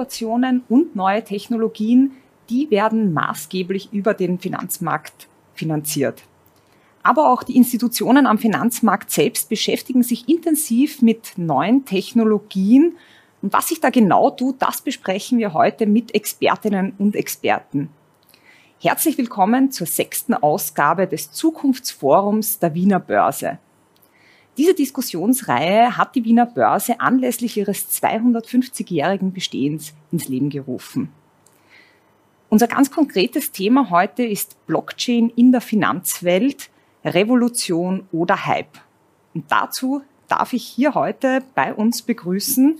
Innovationen und neue Technologien, die werden maßgeblich über den Finanzmarkt finanziert. Aber auch die Institutionen am Finanzmarkt selbst beschäftigen sich intensiv mit neuen Technologien. Und was sich da genau tut, das besprechen wir heute mit Expertinnen und Experten. Herzlich willkommen zur sechsten Ausgabe des Zukunftsforums der Wiener Börse. Diese Diskussionsreihe hat die Wiener Börse anlässlich ihres 250-jährigen Bestehens ins Leben gerufen. Unser ganz konkretes Thema heute ist Blockchain in der Finanzwelt – Revolution oder Hype. Und dazu darf ich hier heute bei uns begrüßen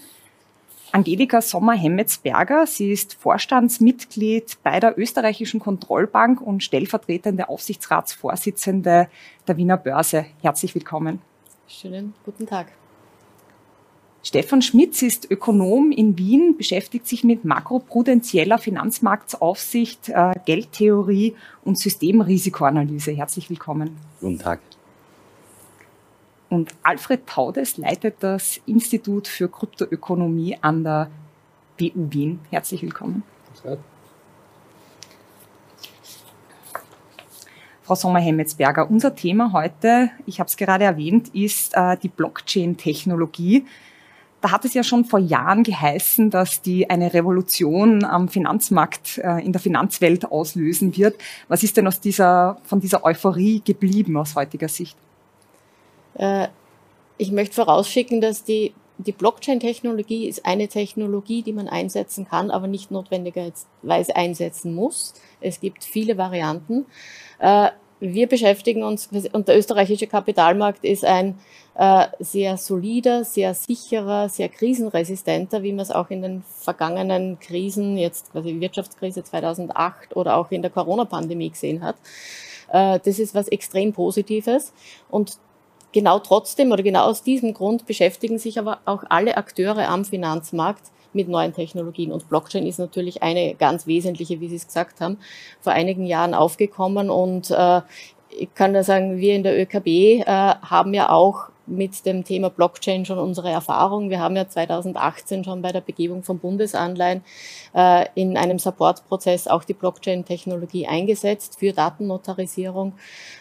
Angelika Sommer-Hemmetsberger. Sie ist Vorstandsmitglied bei der österreichischen Kontrollbank und stellvertretende Aufsichtsratsvorsitzende der Wiener Börse. Herzlich willkommen. Schönen guten Tag. Stefan Schmitz ist Ökonom in Wien, beschäftigt sich mit makroprudentieller Finanzmarktaufsicht, äh, Geldtheorie und Systemrisikoanalyse. Herzlich willkommen. Guten Tag. Und Alfred Taudes leitet das Institut für Kryptoökonomie an der BU Wien. Herzlich willkommen. Frau Sommer-Hemmetsberger, unser Thema heute, ich habe es gerade erwähnt, ist äh, die Blockchain-Technologie. Da hat es ja schon vor Jahren geheißen, dass die eine Revolution am Finanzmarkt, äh, in der Finanzwelt auslösen wird. Was ist denn aus dieser, von dieser Euphorie geblieben aus heutiger Sicht? Äh, ich möchte vorausschicken, dass die, die Blockchain-Technologie ist eine Technologie, die man einsetzen kann, aber nicht notwendigerweise einsetzen muss. Es gibt viele Varianten. Äh, wir beschäftigen uns, und der österreichische Kapitalmarkt ist ein äh, sehr solider, sehr sicherer, sehr krisenresistenter, wie man es auch in den vergangenen Krisen, jetzt quasi Wirtschaftskrise 2008 oder auch in der Corona-Pandemie gesehen hat. Äh, das ist was extrem Positives und genau trotzdem oder genau aus diesem Grund beschäftigen sich aber auch alle Akteure am Finanzmarkt mit neuen Technologien. Und Blockchain ist natürlich eine ganz wesentliche, wie Sie es gesagt haben, vor einigen Jahren aufgekommen. Und äh, ich kann da sagen, wir in der ÖKB äh, haben ja auch mit dem Thema Blockchain schon unsere Erfahrung. Wir haben ja 2018 schon bei der Begebung von Bundesanleihen äh, in einem Supportprozess auch die Blockchain-Technologie eingesetzt für Datennotarisierung,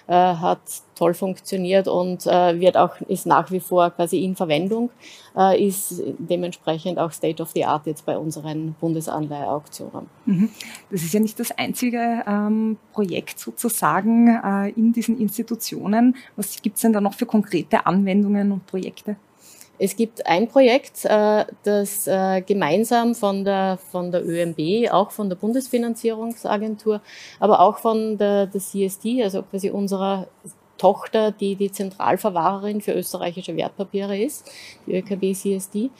äh, hat toll funktioniert und äh, wird auch, ist nach wie vor quasi in Verwendung, äh, ist dementsprechend auch State of the Art jetzt bei unseren Bundesanleiheauktionen. Mhm. Das ist ja nicht das einzige ähm, Projekt sozusagen äh, in diesen Institutionen. Was gibt es denn da noch für konkrete Anwendungen und Projekte? Es gibt ein Projekt, äh, das äh, gemeinsam von der, von der ÖMB, auch von der Bundesfinanzierungsagentur, aber auch von der, der CSD, also quasi unserer Tochter, die die Zentralverwahrerin für österreichische Wertpapiere ist, die ÖKB CSD,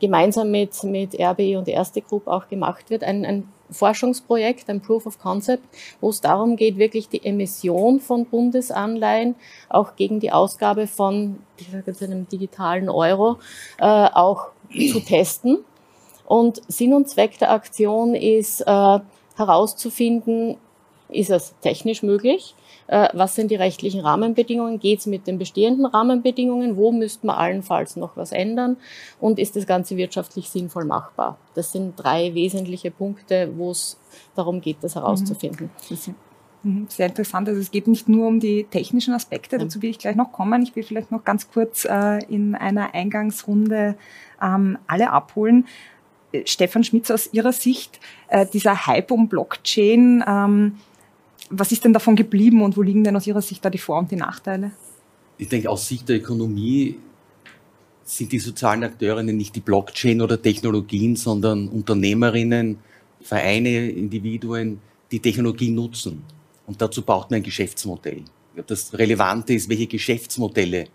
gemeinsam mit, mit RBI und Erste Group auch gemacht wird. Ein, ein Forschungsprojekt, ein Proof of Concept, wo es darum geht, wirklich die Emission von Bundesanleihen auch gegen die Ausgabe von ich sage jetzt einem digitalen Euro äh, auch zu testen. Und Sinn und Zweck der Aktion ist äh, herauszufinden, ist es technisch möglich? Äh, was sind die rechtlichen Rahmenbedingungen? Geht es mit den bestehenden Rahmenbedingungen? Wo müsste man allenfalls noch was ändern? Und ist das Ganze wirtschaftlich sinnvoll machbar? Das sind drei wesentliche Punkte, wo es darum geht, das herauszufinden. Mhm. mhm. Sehr interessant. Also es geht nicht nur um die technischen Aspekte, dazu will ich gleich noch kommen. Ich will vielleicht noch ganz kurz äh, in einer Eingangsrunde ähm, alle abholen. Äh, Stefan Schmitz, aus Ihrer Sicht, äh, dieser Hype um Blockchain, ähm, was ist denn davon geblieben und wo liegen denn aus Ihrer Sicht da die Vor- und die Nachteile? Ich denke, aus Sicht der Ökonomie sind die sozialen Akteurinnen nicht die Blockchain oder Technologien, sondern Unternehmerinnen, Vereine, Individuen, die Technologie nutzen. Und dazu braucht man ein Geschäftsmodell. Das Relevante ist, welche Geschäftsmodelle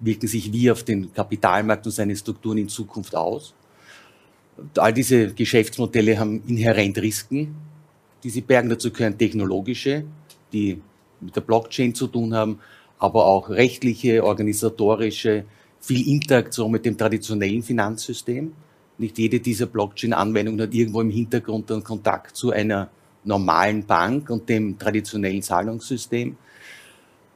wirken sich wie auf den Kapitalmarkt und seine Strukturen in Zukunft aus. All diese Geschäftsmodelle haben inhärent Risiken die sie bergen. Dazu gehören technologische, die mit der Blockchain zu tun haben, aber auch rechtliche, organisatorische, viel Interaktion mit dem traditionellen Finanzsystem. Nicht jede dieser Blockchain-Anwendungen hat irgendwo im Hintergrund einen Kontakt zu einer normalen Bank und dem traditionellen Zahlungssystem.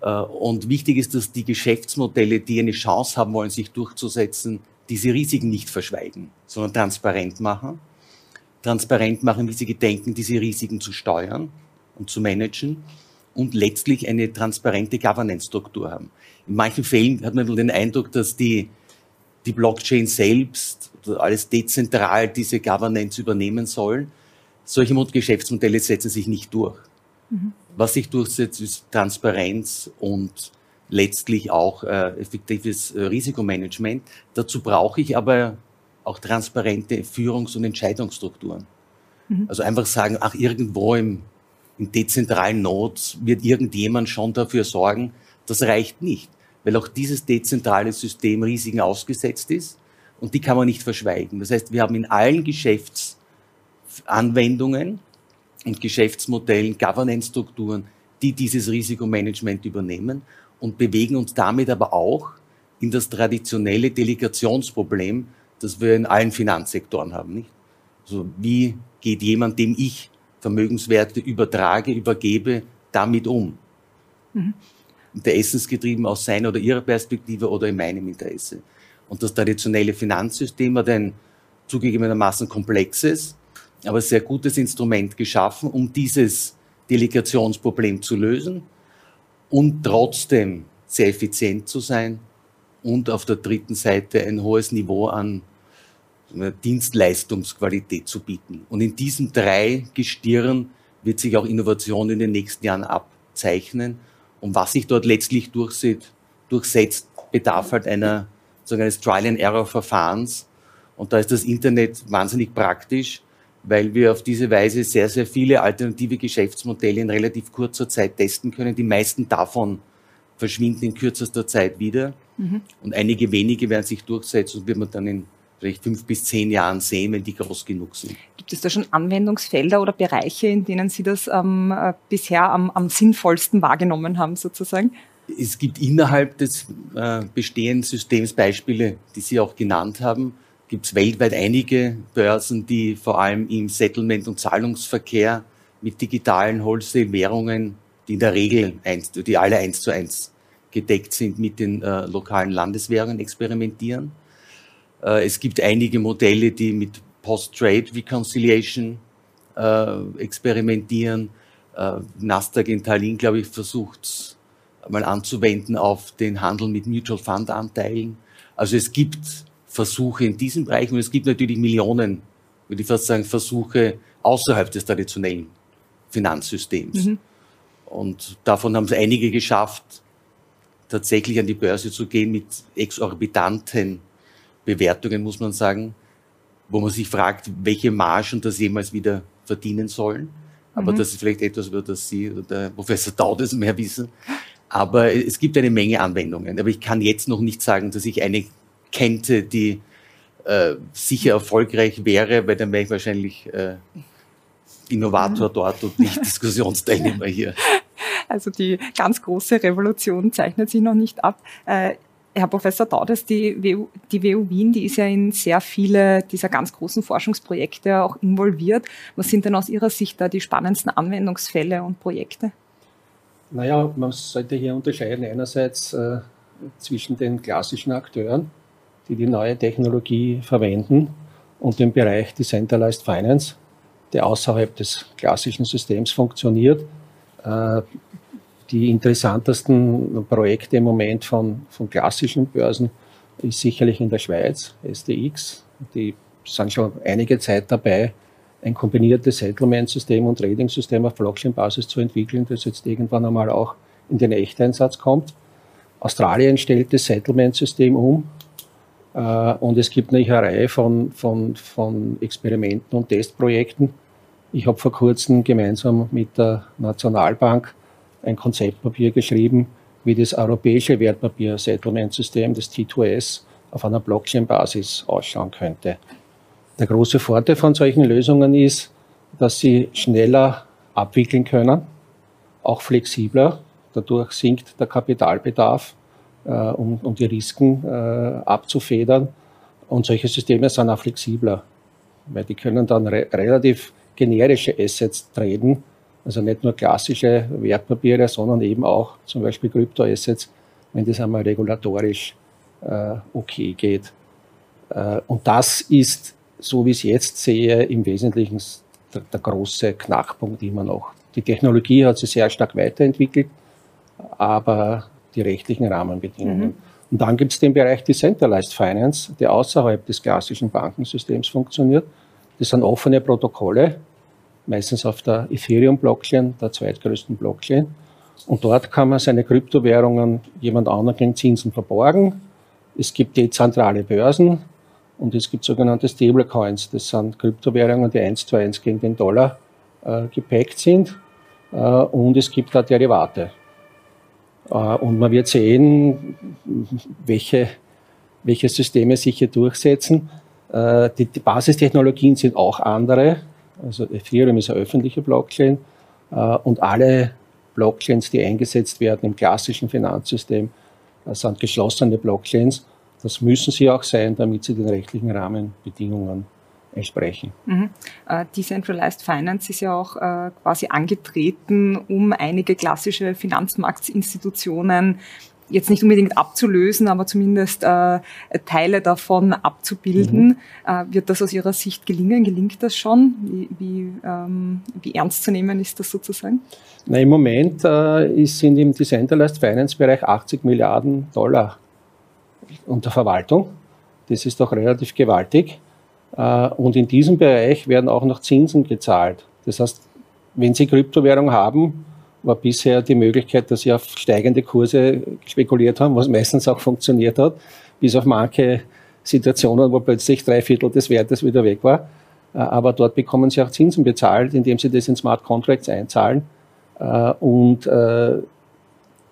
Äh, und wichtig ist, dass die Geschäftsmodelle, die eine Chance haben wollen, sich durchzusetzen, diese Risiken nicht verschweigen, sondern transparent machen transparent machen, wie sie gedenken, diese Risiken zu steuern und zu managen und letztlich eine transparente Governance-Struktur haben. In manchen Fällen hat man den Eindruck, dass die, die Blockchain selbst alles dezentral diese Governance übernehmen sollen. Solche Geschäftsmodelle setzen sich nicht durch. Mhm. Was sich durchsetzt, ist Transparenz und letztlich auch äh, effektives äh, Risikomanagement. Dazu brauche ich aber auch transparente Führungs- und Entscheidungsstrukturen. Mhm. Also einfach sagen, ach, irgendwo im, im dezentralen Nodes wird irgendjemand schon dafür sorgen, das reicht nicht, weil auch dieses dezentrale System Risiken ausgesetzt ist und die kann man nicht verschweigen. Das heißt, wir haben in allen Geschäftsanwendungen und Geschäftsmodellen Governance-Strukturen, die dieses Risikomanagement übernehmen und bewegen uns damit aber auch in das traditionelle Delegationsproblem, das wir in allen Finanzsektoren haben, nicht? Also wie geht jemand, dem ich Vermögenswerte übertrage, übergebe, damit um? Mhm. Interessensgetrieben aus seiner oder ihrer Perspektive oder in meinem Interesse. Und das traditionelle Finanzsystem hat ein zugegebenermaßen komplexes, aber sehr gutes Instrument geschaffen, um dieses Delegationsproblem zu lösen und trotzdem sehr effizient zu sein und auf der dritten Seite ein hohes Niveau an Dienstleistungsqualität zu bieten. Und in diesen drei Gestirn wird sich auch Innovation in den nächsten Jahren abzeichnen. Und was sich dort letztlich durchsetzt, durchsetzt bedarf halt einer, sagen eines Trial-and-Error-Verfahrens. Und da ist das Internet wahnsinnig praktisch, weil wir auf diese Weise sehr, sehr viele alternative Geschäftsmodelle in relativ kurzer Zeit testen können. Die meisten davon verschwinden in kürzester Zeit wieder. Mhm. Und einige wenige werden sich durchsetzen und wird man dann in vielleicht fünf bis zehn Jahren sehen, wenn die groß genug sind. Gibt es da schon Anwendungsfelder oder Bereiche, in denen Sie das ähm, äh, bisher am, am, sinnvollsten wahrgenommen haben, sozusagen? Es gibt innerhalb des äh, bestehenden Systems Beispiele, die Sie auch genannt haben gibt es weltweit einige Börsen, die vor allem im Settlement- und Zahlungsverkehr mit digitalen Wholesale-Währungen, die in der Regel eins, die alle eins zu eins gedeckt sind, mit den äh, lokalen Landeswährungen experimentieren. Äh, es gibt einige Modelle, die mit Post-Trade Reconciliation äh, experimentieren. Äh, Nasdaq in Tallinn, glaube ich, versucht mal anzuwenden auf den Handel mit Mutual Fund Anteilen. Also es gibt Versuche in diesem Bereich und es gibt natürlich Millionen, würde ich fast sagen, Versuche außerhalb des traditionellen Finanzsystems. Mhm. Und davon haben es einige geschafft, tatsächlich an die Börse zu gehen mit exorbitanten Bewertungen, muss man sagen, wo man sich fragt, welche Margen das jemals wieder verdienen sollen. Aber mhm. das ist vielleicht etwas, über das Sie oder der Professor Daudes mehr wissen. Aber es gibt eine Menge Anwendungen. Aber ich kann jetzt noch nicht sagen, dass ich eine kennte, die äh, sicher erfolgreich wäre, weil dann wäre ich wahrscheinlich äh, Innovator mhm. dort und nicht Diskussionsteilnehmer hier. Also die ganz große Revolution zeichnet sich noch nicht ab. Äh, Herr Professor Daudes, die WU, die WU Wien, die ist ja in sehr viele dieser ganz großen Forschungsprojekte auch involviert. Was sind denn aus Ihrer Sicht da die spannendsten Anwendungsfälle und Projekte? Naja, man sollte hier unterscheiden einerseits äh, zwischen den klassischen Akteuren, die die neue Technologie verwenden und den Bereich Decentralized Finance, der außerhalb des klassischen Systems funktioniert. Äh, die interessantesten Projekte im Moment von, von klassischen Börsen ist sicherlich in der Schweiz, SDX. Die sind schon einige Zeit dabei, ein kombiniertes Settlement-System und Trading-System auf Blockchain-Basis zu entwickeln, das jetzt irgendwann einmal auch in den Echteinsatz kommt. Australien stellt das Settlement-System um äh, und es gibt eine Reihe von, von, von Experimenten und Testprojekten. Ich habe vor kurzem gemeinsam mit der Nationalbank ein Konzeptpapier geschrieben, wie das europäische Wertpapier-Settlement-System, das T2S, auf einer Blockchain-Basis ausschauen könnte. Der große Vorteil von solchen Lösungen ist, dass sie schneller abwickeln können, auch flexibler. Dadurch sinkt der Kapitalbedarf äh, um, um die Risiken äh, abzufedern. Und solche Systeme sind auch flexibler, weil die können dann re relativ generische Assets traden, also nicht nur klassische Wertpapiere, sondern eben auch zum Beispiel Kryptoassets, wenn das einmal regulatorisch äh, okay geht. Äh, und das ist so wie ich es jetzt sehe, im Wesentlichen der, der große Knackpunkt immer noch. Die Technologie hat sich sehr stark weiterentwickelt, aber die rechtlichen Rahmenbedingungen. Mhm. Und dann gibt es den Bereich Decentralized Finance, der außerhalb des klassischen Bankensystems funktioniert. Das sind offene Protokolle, meistens auf der Ethereum-Blockchain, der zweitgrößten Blockchain. Und dort kann man seine Kryptowährungen jemand anderen gegen Zinsen verborgen. Es gibt dezentrale Börsen und es gibt sogenannte Stablecoins. Das sind Kryptowährungen, die eins zu eins gegen den Dollar äh, gepackt sind. Äh, und es gibt da Derivate. Äh, und man wird sehen, welche, welche Systeme sich hier durchsetzen. Äh, die, die Basistechnologien sind auch andere. Also Ethereum ist eine öffentliche Blockchain äh, und alle Blockchains, die eingesetzt werden im klassischen Finanzsystem, sind geschlossene Blockchains. Das müssen sie auch sein, damit sie den rechtlichen Rahmenbedingungen entsprechen. Mhm. Äh, Decentralized Finance ist ja auch äh, quasi angetreten, um einige klassische Finanzmarktinstitutionen jetzt nicht unbedingt abzulösen, aber zumindest äh, Teile davon abzubilden. Mhm. Äh, wird das aus Ihrer Sicht gelingen? Gelingt das schon? Wie, wie, ähm, wie ernst zu nehmen ist das sozusagen? Na, Im Moment äh, sind im Decentralized Finance Bereich 80 Milliarden Dollar unter Verwaltung. Das ist doch relativ gewaltig. Äh, und in diesem Bereich werden auch noch Zinsen gezahlt. Das heißt, wenn Sie Kryptowährung haben, war bisher die Möglichkeit, dass Sie auf steigende Kurse spekuliert haben, was meistens auch funktioniert hat, bis auf manche Situationen, wo plötzlich drei Viertel des Wertes wieder weg war. Äh, aber dort bekommen Sie auch Zinsen bezahlt, indem Sie das in Smart Contracts einzahlen. Äh, und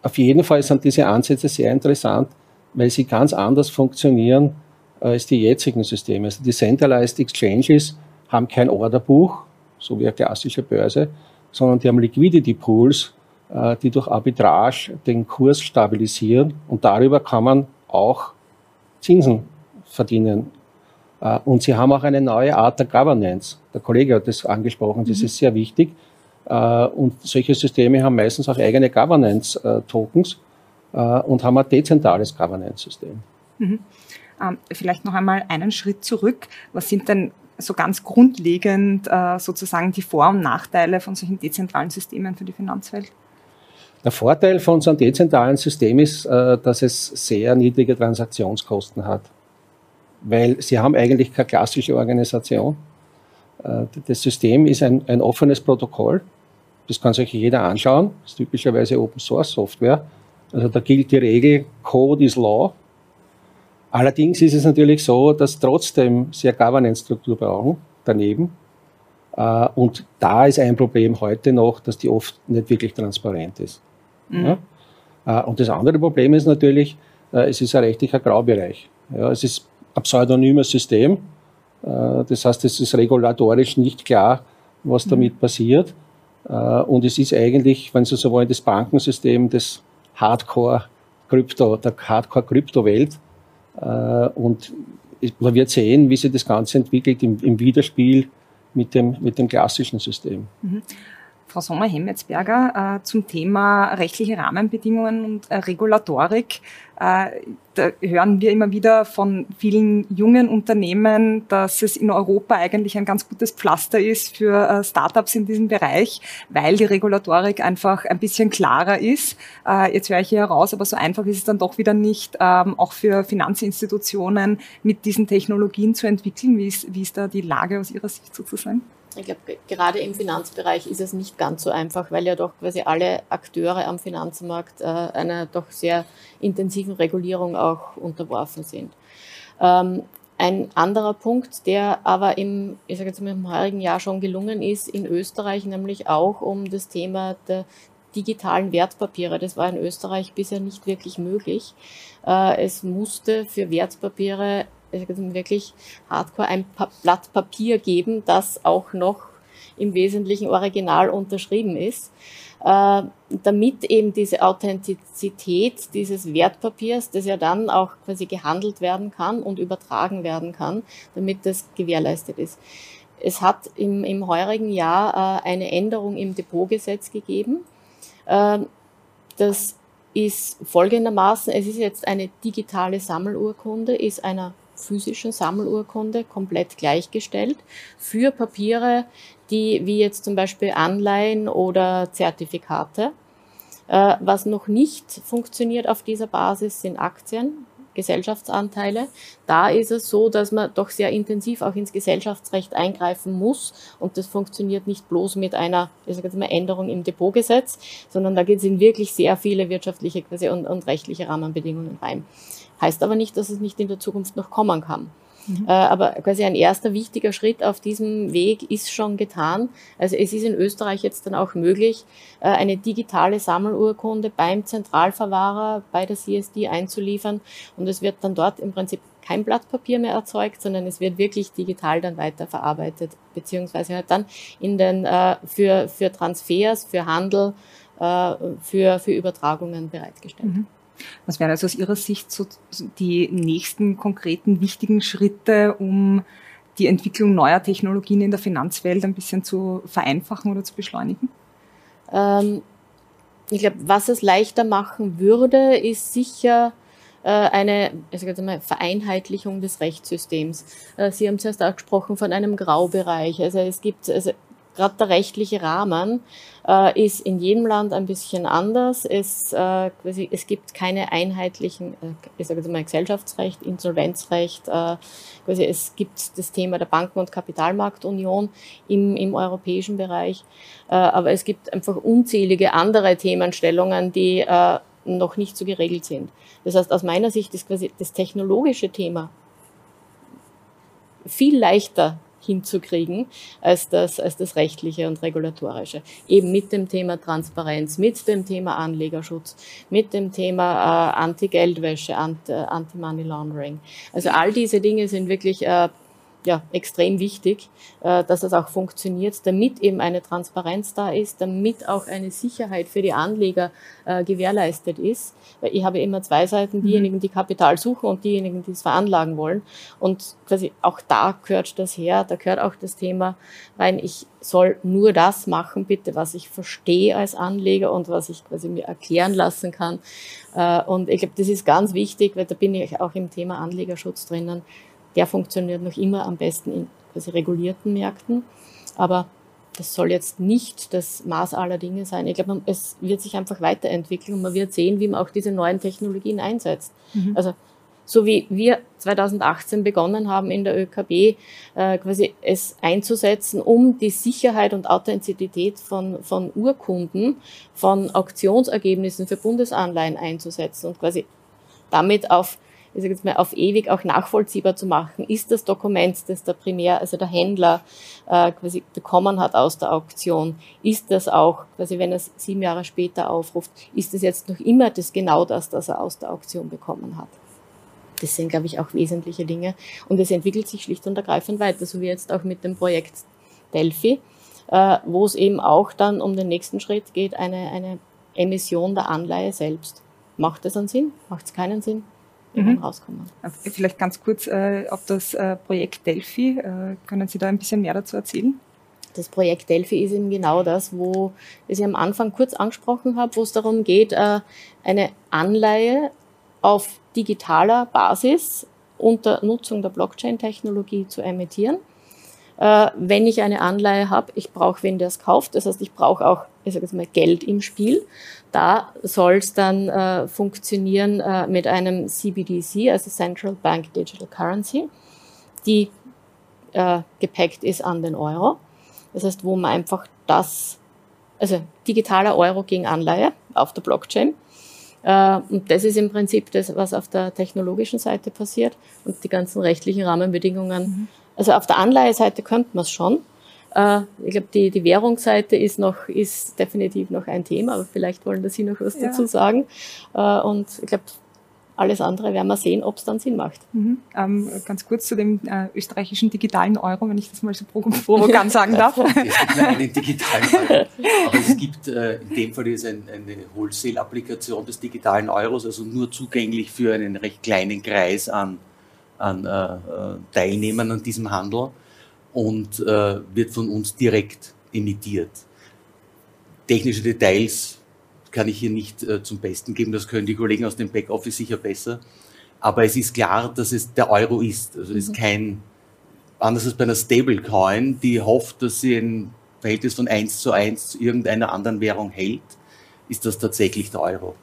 auf jeden Fall sind diese Ansätze sehr interessant, weil sie ganz anders funktionieren als die jetzigen Systeme. Also die Centralized Exchanges haben kein Orderbuch, so wie eine klassische Börse, sondern die haben Liquidity Pools, äh, die durch Arbitrage den Kurs stabilisieren und darüber kann man auch Zinsen verdienen. Äh, und sie haben auch eine neue Art der Governance. Der Kollege hat das angesprochen, das mhm. ist sehr wichtig. Äh, und solche Systeme haben meistens auch eigene Governance-Tokens und haben ein dezentrales Governance-System. Mhm. Ähm, vielleicht noch einmal einen Schritt zurück. Was sind denn so ganz grundlegend äh, sozusagen die Vor- und Nachteile von solchen dezentralen Systemen für die Finanzwelt? Der Vorteil von so einem dezentralen System ist, äh, dass es sehr niedrige Transaktionskosten hat. Weil sie haben eigentlich keine klassische Organisation. Äh, das System ist ein, ein offenes Protokoll. Das kann sich jeder anschauen. Das ist typischerweise Open Source Software. Also da gilt die Regel, Code is Law. Allerdings ist es natürlich so, dass trotzdem sehr Governance-Struktur brauchen, daneben. Äh, und da ist ein Problem heute noch, dass die oft nicht wirklich transparent ist. Mhm. Äh, und das andere Problem ist natürlich, äh, es ist ein rechtlicher Graubereich. es ist ein pseudonymes System. Das heißt, es ist regulatorisch nicht klar, was mhm. damit passiert. Und es ist eigentlich, wenn Sie so wollen, das Bankensystem des Hardcore-Krypto, der Hardcore-Krypto-Welt und man wird sehen, wie sich das Ganze entwickelt im, im Widerspiel mit dem, mit dem klassischen System. Mhm. Frau Sommer-Hemmetsberger, äh, zum Thema rechtliche Rahmenbedingungen und äh, Regulatorik. Äh, da hören wir immer wieder von vielen jungen Unternehmen, dass es in Europa eigentlich ein ganz gutes Pflaster ist für äh, Startups in diesem Bereich, weil die Regulatorik einfach ein bisschen klarer ist. Äh, jetzt höre ich hier heraus, aber so einfach ist es dann doch wieder nicht, ähm, auch für Finanzinstitutionen mit diesen Technologien zu entwickeln. Wie ist, wie ist da die Lage aus Ihrer Sicht sozusagen? Ich glaube, gerade im Finanzbereich ist es nicht ganz so einfach, weil ja doch quasi alle Akteure am Finanzmarkt äh, einer doch sehr intensiven Regulierung auch unterworfen sind. Ähm, ein anderer Punkt, der aber im, ich sage jetzt mal, im heurigen Jahr schon gelungen ist, in Österreich nämlich auch um das Thema der digitalen Wertpapiere. Das war in Österreich bisher nicht wirklich möglich. Äh, es musste für Wertpapiere wirklich hardcore ein Blatt Papier geben, das auch noch im Wesentlichen original unterschrieben ist, äh, damit eben diese Authentizität dieses Wertpapiers, das ja dann auch quasi gehandelt werden kann und übertragen werden kann, damit das gewährleistet ist. Es hat im, im heurigen Jahr äh, eine Änderung im Depotgesetz gegeben. Äh, das ist folgendermaßen, es ist jetzt eine digitale Sammelurkunde, ist einer physischen Sammelurkunde komplett gleichgestellt für Papiere, die wie jetzt zum Beispiel Anleihen oder Zertifikate. Äh, was noch nicht funktioniert auf dieser Basis sind Aktien, Gesellschaftsanteile. Da ist es so, dass man doch sehr intensiv auch ins Gesellschaftsrecht eingreifen muss und das funktioniert nicht bloß mit einer ich sage jetzt mal, Änderung im Depotgesetz, sondern da geht es in wirklich sehr viele wirtschaftliche und, und rechtliche Rahmenbedingungen rein. Heißt aber nicht, dass es nicht in der Zukunft noch kommen kann. Mhm. Äh, aber quasi ein erster wichtiger Schritt auf diesem Weg ist schon getan. Also es ist in Österreich jetzt dann auch möglich, äh, eine digitale Sammelurkunde beim Zentralverwahrer bei der CSD einzuliefern und es wird dann dort im Prinzip kein Blatt Papier mehr erzeugt, sondern es wird wirklich digital dann weiterverarbeitet, beziehungsweise halt dann in den, äh, für, für Transfers, für Handel, für, für Übertragungen bereitgestellt. Mhm. Was wären also aus Ihrer Sicht so die nächsten konkreten wichtigen Schritte, um die Entwicklung neuer Technologien in der Finanzwelt ein bisschen zu vereinfachen oder zu beschleunigen? Ähm, ich glaube, was es leichter machen würde, ist sicher äh, eine also mal, Vereinheitlichung des Rechtssystems. Äh, Sie haben zuerst auch gesprochen von einem Graubereich. Also es gibt also gerade der rechtliche Rahmen äh, ist in jedem Land ein bisschen anders. Es, äh, es gibt keine einheitlichen, äh, ich sage jetzt mal Gesellschaftsrecht, Insolvenzrecht. Äh, quasi, es gibt das Thema der Banken- und Kapitalmarktunion im, im europäischen Bereich. Äh, aber es gibt einfach unzählige andere Themenstellungen, die äh, noch nicht so geregelt sind. Das heißt, aus meiner Sicht ist quasi das technologische Thema viel leichter hinzukriegen als das, als das rechtliche und regulatorische. Eben mit dem Thema Transparenz, mit dem Thema Anlegerschutz, mit dem Thema äh, Anti-Geldwäsche, Anti-Money Laundering. Also all diese Dinge sind wirklich äh, ja, extrem wichtig, äh, dass das auch funktioniert, damit eben eine Transparenz da ist, damit auch eine Sicherheit für die Anleger äh, gewährleistet ist. Weil ich habe immer zwei Seiten, mhm. diejenigen, die Kapital suchen und diejenigen, die es veranlagen wollen. Und quasi auch da gehört das her, da gehört auch das Thema rein, ich soll nur das machen, bitte, was ich verstehe als Anleger und was ich quasi mir erklären lassen kann. Äh, und ich glaube, das ist ganz wichtig, weil da bin ich auch im Thema Anlegerschutz drinnen der funktioniert noch immer am besten in quasi regulierten Märkten. Aber das soll jetzt nicht das Maß aller Dinge sein. Ich glaube, es wird sich einfach weiterentwickeln und man wird sehen, wie man auch diese neuen Technologien einsetzt. Mhm. Also so wie wir 2018 begonnen haben in der ÖKB, äh, quasi es einzusetzen, um die Sicherheit und Authentizität von, von Urkunden, von Auktionsergebnissen für Bundesanleihen einzusetzen und quasi damit auf ich sage jetzt mal, auf ewig auch nachvollziehbar zu machen. Ist das Dokument, das der Primär, also der Händler äh, quasi bekommen hat aus der Auktion, ist das auch, quasi wenn er es sieben Jahre später aufruft, ist das jetzt noch immer das genau das, das er aus der Auktion bekommen hat? Das sind, glaube ich, auch wesentliche Dinge. Und es entwickelt sich schlicht und ergreifend weiter, so wie jetzt auch mit dem Projekt Delphi, äh, wo es eben auch dann um den nächsten Schritt geht, eine, eine Emission der Anleihe selbst. Macht das einen Sinn? Macht es keinen Sinn? Mhm. rauskommen. Vielleicht ganz kurz äh, auf das äh, Projekt Delphi. Äh, können Sie da ein bisschen mehr dazu erzählen? Das Projekt Delphi ist eben genau das, wo ich am Anfang kurz angesprochen habe, wo es darum geht, äh, eine Anleihe auf digitaler Basis unter Nutzung der Blockchain-Technologie zu emittieren. Äh, wenn ich eine Anleihe habe, ich brauche wen, der es kauft. Das heißt, ich brauche auch, ich sage jetzt mal, Geld im Spiel. Da soll es dann äh, funktionieren äh, mit einem CBDC, also Central Bank Digital Currency, die äh, gepackt ist an den Euro. Das heißt, wo man einfach das, also digitaler Euro gegen Anleihe auf der Blockchain. Äh, und das ist im Prinzip das, was auf der technologischen Seite passiert und die ganzen rechtlichen Rahmenbedingungen. Mhm. Also auf der Anleiheseite könnte man es schon. Äh, ich glaube, die, die Währungsseite ist noch, ist definitiv noch ein Thema, aber vielleicht wollen da Sie noch was ja. dazu sagen. Äh, und ich glaube, alles andere werden wir sehen, ob es dann Sinn macht. Mhm. Ähm, ganz kurz zu dem äh, österreichischen digitalen Euro, wenn ich das mal so provokant sagen darf. Es gibt einen digitalen Euro, aber es gibt äh, in dem Fall ist ein, eine Wholesale-Applikation des digitalen Euros, also nur zugänglich für einen recht kleinen Kreis an, an äh, äh Teilnehmern an diesem Handel und äh, wird von uns direkt emittiert. Technische Details kann ich hier nicht äh, zum Besten geben, das können die Kollegen aus dem Backoffice sicher besser. aber es ist klar, dass es der Euro ist. Also es ist mhm. kein, anders als bei einer Stablecoin, die hofft, dass sie ein Verhältnis von 1 zu 1 zu irgendeiner anderen Währung hält, ist das tatsächlich der Euro.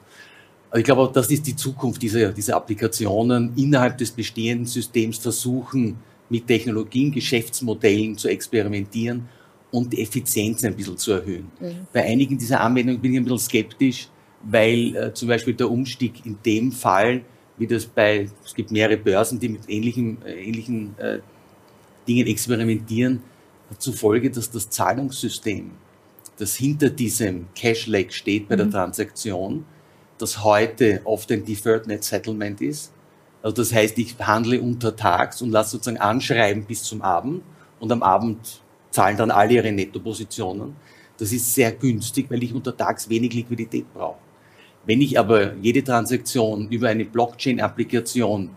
Also ich glaube, das ist die Zukunft dieser, dieser Applikationen innerhalb des bestehenden Systems versuchen, mit Technologien, Geschäftsmodellen zu experimentieren und die Effizienz ein bisschen zu erhöhen. Mhm. Bei einigen dieser Anwendungen bin ich ein bisschen skeptisch, weil äh, zum Beispiel der Umstieg in dem Fall, wie das bei, es gibt mehrere Börsen, die mit ähnlichen, äh, ähnlichen äh, Dingen experimentieren, hat zur Folge, dass das Zahlungssystem, das hinter diesem Cash-Leg steht bei mhm. der Transaktion, das heute oft ein Deferred Net Settlement ist. Also das heißt, ich handle untertags und lasse sozusagen anschreiben bis zum Abend und am Abend zahlen dann alle ihre Nettopositionen. Das ist sehr günstig, weil ich untertags wenig Liquidität brauche. Wenn ich aber jede Transaktion über eine Blockchain-Applikation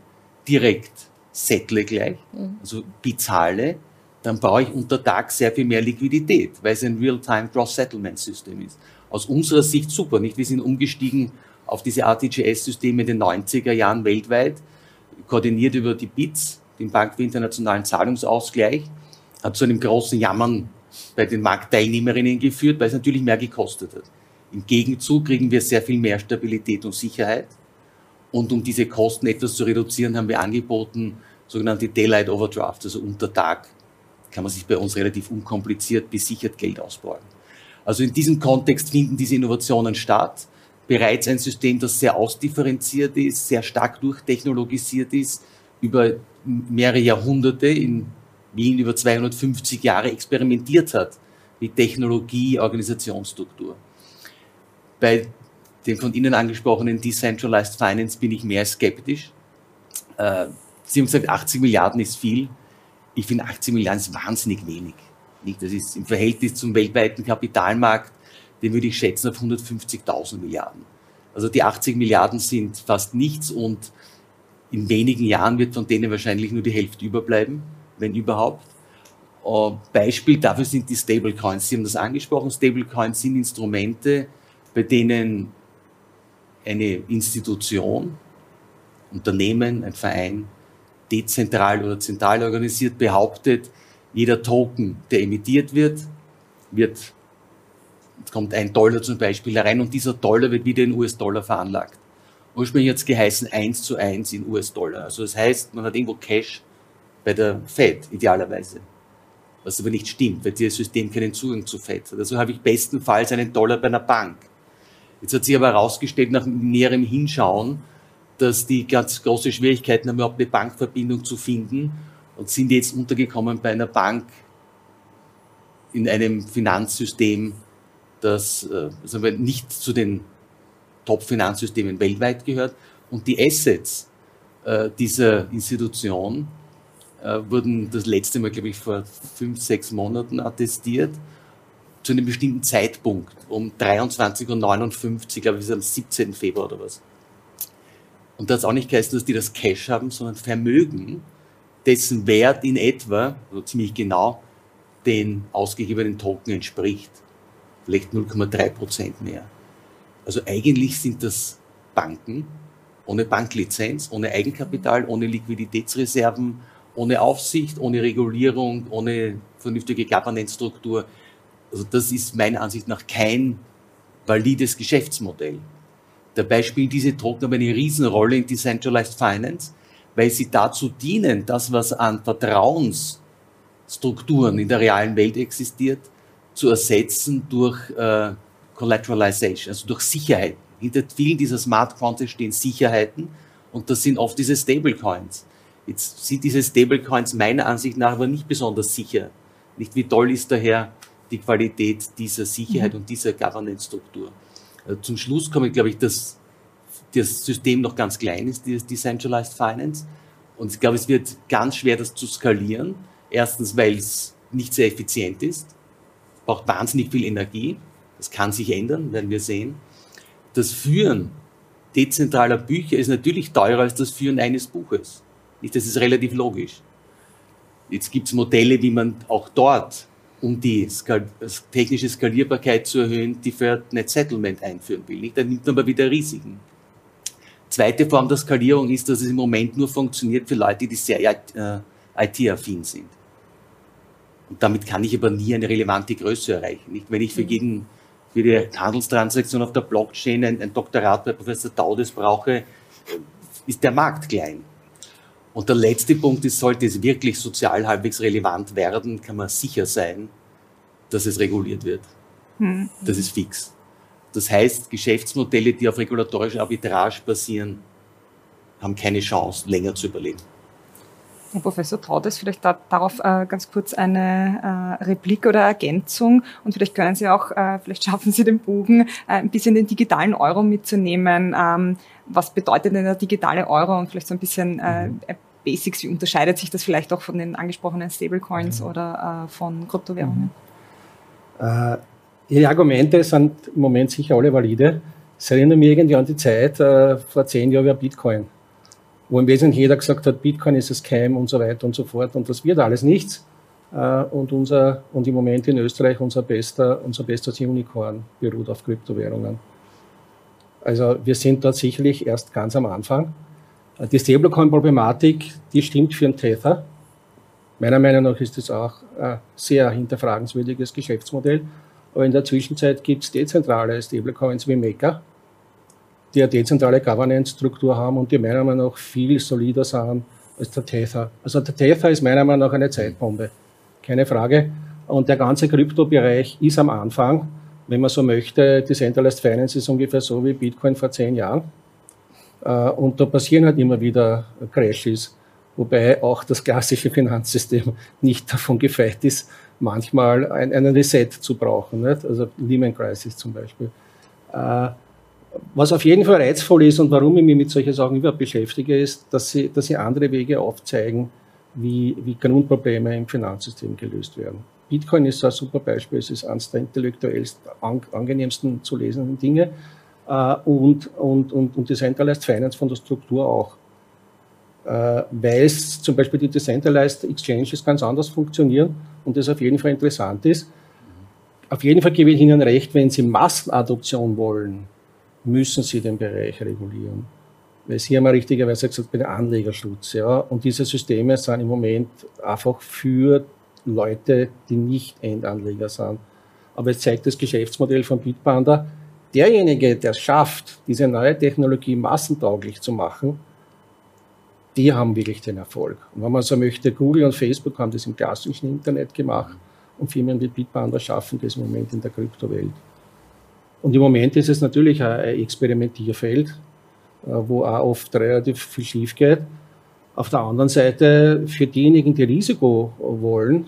direkt settle gleich, mhm. also bezahle, dann brauche ich untertags sehr viel mehr Liquidität, weil es ein Real-Time Cross-Settlement-System ist. Aus unserer Sicht super, nicht? Wir sind umgestiegen auf diese RTGS-Systeme in den 90er Jahren weltweit, koordiniert über die BITS, den Bank für internationalen Zahlungsausgleich, hat zu einem großen Jammern bei den Marktteilnehmerinnen geführt, weil es natürlich mehr gekostet hat. Im Gegenzug kriegen wir sehr viel mehr Stabilität und Sicherheit. Und um diese Kosten etwas zu reduzieren, haben wir angeboten, sogenannte Daylight Overdraft, also unter Tag kann man sich bei uns relativ unkompliziert besichert Geld ausborgen. Also in diesem Kontext finden diese Innovationen statt. Bereits ein System, das sehr ausdifferenziert ist, sehr stark durchtechnologisiert ist, über mehrere Jahrhunderte in Wien über 250 Jahre experimentiert hat mit Technologie, Organisationsstruktur. Bei dem von Ihnen angesprochenen Decentralized Finance bin ich mehr skeptisch. Äh, Sie haben gesagt, 80 Milliarden ist viel. Ich finde 80 Milliarden ist wahnsinnig wenig. Das ist im Verhältnis zum weltweiten Kapitalmarkt, den würde ich schätzen auf 150.000 Milliarden. Also die 80 Milliarden sind fast nichts und in wenigen Jahren wird von denen wahrscheinlich nur die Hälfte überbleiben, wenn überhaupt. Äh, Beispiel dafür sind die Stablecoins. Sie haben das angesprochen. Stablecoins sind Instrumente, bei denen eine Institution, Unternehmen, ein Verein, dezentral oder zentral organisiert behauptet, jeder Token, der emittiert wird, wird, kommt ein Dollar zum Beispiel herein und dieser Dollar wird wieder in US-Dollar veranlagt. Ursprünglich hat es geheißen 1 zu 1 in US-Dollar. Also das heißt, man hat irgendwo Cash bei der Fed, idealerweise. Was aber nicht stimmt, weil dieses System keinen Zugang zu Fed hat. Also habe ich bestenfalls einen Dollar bei einer Bank. Jetzt hat sich aber herausgestellt, nach näherem Hinschauen, dass die ganz große Schwierigkeiten haben, überhaupt eine Bankverbindung zu finden und sind jetzt untergekommen bei einer Bank in einem Finanzsystem, das äh, sagen wir, nicht zu den Top-Finanzsystemen weltweit gehört. Und die Assets äh, dieser Institution äh, wurden das letzte Mal, glaube ich, vor fünf, sechs Monaten attestiert zu einem bestimmten Zeitpunkt, um 23.59 Uhr, glaube ich, am 17. Februar oder was. Und da hat auch nicht geheißen, dass die das Cash haben, sondern Vermögen, dessen Wert in etwa, also ziemlich genau, den ausgegebenen Token entspricht. Vielleicht 0,3 Prozent mehr. Also eigentlich sind das Banken ohne Banklizenz, ohne Eigenkapital, ohne Liquiditätsreserven, ohne Aufsicht, ohne Regulierung, ohne vernünftige Governance-Struktur also das ist meiner Ansicht nach kein valides Geschäftsmodell. Dabei spielen diese Token aber eine Riesenrolle in Decentralized Finance, weil sie dazu dienen, das, was an Vertrauensstrukturen in der realen Welt existiert, zu ersetzen durch äh, Collateralization, also durch Sicherheit. Hinter vielen dieser Smart Contracts stehen Sicherheiten und das sind oft diese Stablecoins. Jetzt sind diese Stablecoins meiner Ansicht nach aber nicht besonders sicher. Nicht wie toll ist daher die Qualität dieser Sicherheit mhm. und dieser Governance-Struktur. Äh, zum Schluss komme ich, glaube ich, dass das System noch ganz klein ist, dieses Decentralized Finance. Und ich glaube, es wird ganz schwer, das zu skalieren. Erstens, weil es nicht sehr effizient ist, braucht wahnsinnig viel Energie. Das kann sich ändern, werden wir sehen. Das Führen dezentraler Bücher ist natürlich teurer als das Führen eines Buches. Das ist relativ logisch. Jetzt gibt es Modelle, wie man auch dort um die skal technische Skalierbarkeit zu erhöhen, die Deferred Net Settlement einführen will. Dann nimmt man aber wieder Risiken. Zweite Form der Skalierung ist, dass es im Moment nur funktioniert für Leute, die sehr äh, IT-affin sind. Und damit kann ich aber nie eine relevante Größe erreichen. Nicht, wenn ich für mhm. jeden, für die Handelstransaktion auf der Blockchain ein, ein Doktorat bei Professor Taudes brauche, ist der Markt klein. Und der letzte Punkt ist, sollte es wirklich sozial halbwegs relevant werden, kann man sicher sein, dass es reguliert wird. Hm. Das ist fix. Das heißt, Geschäftsmodelle, die auf regulatorischer Arbitrage basieren, haben keine Chance, länger zu überleben. Herr Professor Traudes, vielleicht da, darauf äh, ganz kurz eine äh, Replik oder Ergänzung und vielleicht können Sie auch, äh, vielleicht schaffen Sie den Bogen, äh, ein bisschen den digitalen Euro mitzunehmen. Ähm, was bedeutet denn der digitale Euro und vielleicht so ein bisschen äh, mhm. Basics, wie unterscheidet sich das vielleicht auch von den angesprochenen Stablecoins oder äh, von Kryptowährungen? Mhm. Ihre Argumente sind im Moment sicher alle valide. Es erinnert mich irgendwie an die Zeit vor zehn Jahren über Bitcoin wo im Wesentlichen jeder gesagt hat, Bitcoin ist ein Scam und so weiter und so fort und das wird alles nichts. Äh, und, unser, und im Moment in Österreich unser bester, unser bestes Unicorn beruht auf Kryptowährungen. Also wir sind dort sicherlich erst ganz am Anfang. Äh, die Stablecoin-Problematik, die stimmt für ein Tether. Meiner Meinung nach ist das auch ein sehr hinterfragenswürdiges Geschäftsmodell. Aber in der Zwischenzeit gibt es dezentrale Stablecoins wie Maker, die eine dezentrale Governance-Struktur haben und die meiner Meinung nach viel solider sind als der Tether. Also der Tether ist meiner Meinung nach eine Zeitbombe. Keine Frage. Und der ganze Kryptobereich ist am Anfang, wenn man so möchte, Decentralized Finance ist ungefähr so wie Bitcoin vor zehn Jahren. Äh, und da passieren halt immer wieder Crashes, wobei auch das klassische Finanzsystem nicht davon gefeit ist, manchmal einen Reset zu brauchen. Also Lehman Crisis zum Beispiel. Was auf jeden Fall reizvoll ist und warum ich mich mit solchen Sachen überhaupt beschäftige, ist, dass sie, dass sie andere Wege aufzeigen, wie, wie Grundprobleme im Finanzsystem gelöst werden. Bitcoin ist ein super Beispiel, es ist eines der intellektuellst angenehmsten zu lesenden Dinge äh, und, und, und, und Decentralized Finance von der Struktur auch. Äh, weil es zum Beispiel die Decentralized Exchanges ganz anders funktionieren und das auf jeden Fall interessant ist. Auf jeden Fall gebe ich Ihnen recht, wenn Sie Massenadoption wollen, müssen sie den Bereich regulieren. Weil Sie haben ja richtigerweise gesagt, bei der Anlegerschutz, ja. Und diese Systeme sind im Moment einfach für Leute, die nicht Endanleger sind. Aber es zeigt das Geschäftsmodell von Bitpanda. Derjenige, der es schafft, diese neue Technologie massentauglich zu machen, die haben wirklich den Erfolg. Und wenn man so möchte, Google und Facebook haben das im klassischen Internet gemacht und Firmen wie Bitpanda schaffen das im Moment in der Kryptowelt. Und im Moment ist es natürlich ein Experimentierfeld, äh, wo auch oft relativ viel schief geht. Auf der anderen Seite, für diejenigen, die Risiko wollen,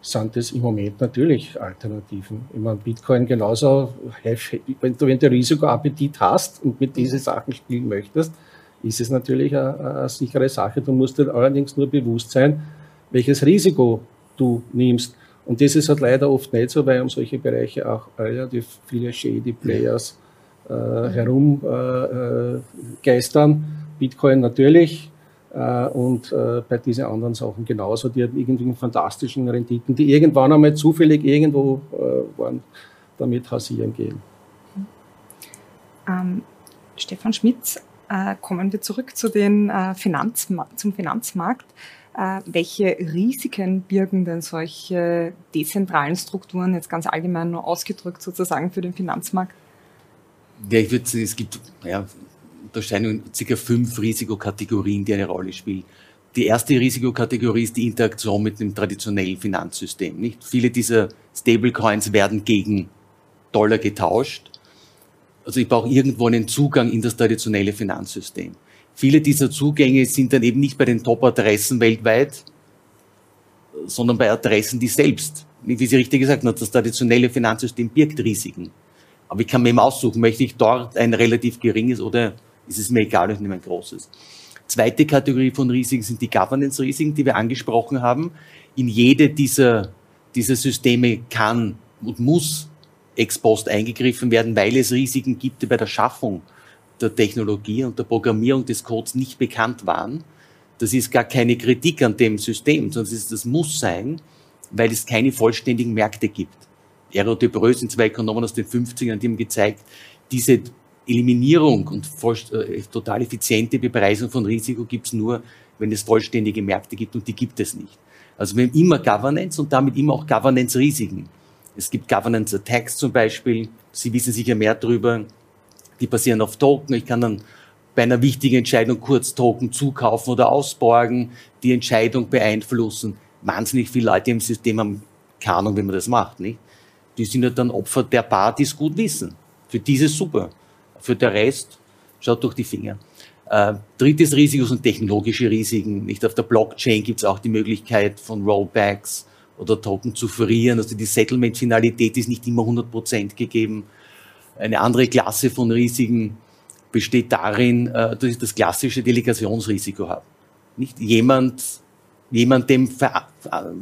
sind es im Moment natürlich Alternativen. Ich meine, Bitcoin genauso, wenn du, wenn du Risikoappetit hast und mit diesen Sachen spielen möchtest, ist es natürlich eine, eine sichere Sache. Du musst dir allerdings nur bewusst sein, welches Risiko du nimmst. Und das ist halt leider oft nicht so, weil um solche Bereiche auch relativ viele shady Players äh, herumgeistern. Äh, Bitcoin natürlich äh, und äh, bei diesen anderen Sachen genauso. Die haben irgendwie fantastischen Renditen, die irgendwann einmal zufällig irgendwo äh, waren, damit hausieren gehen. Ähm, Stefan Schmitz, äh, kommen wir zurück zu den, Finanzma zum Finanzmarkt. Äh, welche Risiken birgen denn solche dezentralen Strukturen jetzt ganz allgemein nur ausgedrückt sozusagen für den Finanzmarkt? Ja, ich würde sagen, es gibt ja, Unterscheidungen, circa fünf Risikokategorien, die eine Rolle spielen. Die erste Risikokategorie ist die Interaktion mit dem traditionellen Finanzsystem. Nicht? Viele dieser Stablecoins werden gegen Dollar getauscht. Also ich brauche irgendwo einen Zugang in das traditionelle Finanzsystem. Viele dieser Zugänge sind dann eben nicht bei den Top-Adressen weltweit, sondern bei Adressen, die selbst, wie Sie richtig gesagt haben, das traditionelle Finanzsystem birgt Risiken. Aber ich kann mir eben aussuchen, möchte ich dort ein relativ geringes oder ist es mir egal, ich nehme ein großes. Zweite Kategorie von Risiken sind die Governance-Risiken, die wir angesprochen haben. In jede dieser, dieser Systeme kann und muss ex post eingegriffen werden, weil es Risiken gibt, bei der Schaffung der Technologie und der Programmierung des Codes nicht bekannt waren. Das ist gar keine Kritik an dem System, sondern das muss sein, weil es keine vollständigen Märkte gibt. Aero de Breu sind zwei Ökonomen aus den 50ern, die haben gezeigt, diese Eliminierung und äh, total effiziente Bepreisung von Risiko gibt es nur, wenn es vollständige Märkte gibt und die gibt es nicht. Also wir haben immer Governance und damit immer auch Governance-Risiken. Es gibt Governance-Attacks zum Beispiel, Sie wissen sicher mehr darüber, die basieren auf Token. Ich kann dann bei einer wichtigen Entscheidung kurz Token zukaufen oder ausborgen, die Entscheidung beeinflussen. Wahnsinnig viele Leute im System haben keine Ahnung, wie man das macht. Nicht? Die sind ja dann Opfer der Paar, die es gut wissen. Für diese super. Für den Rest schaut durch die Finger. Äh, drittes Risiko sind technologische Risiken. Nicht auf der Blockchain gibt es auch die Möglichkeit von Rollbacks oder Token zu verlieren. Also die Settlement-Finalität ist nicht immer 100% gegeben. Eine andere Klasse von Risiken besteht darin, äh, dass ich das klassische Delegationsrisiko habe. Nicht jemand, jemandem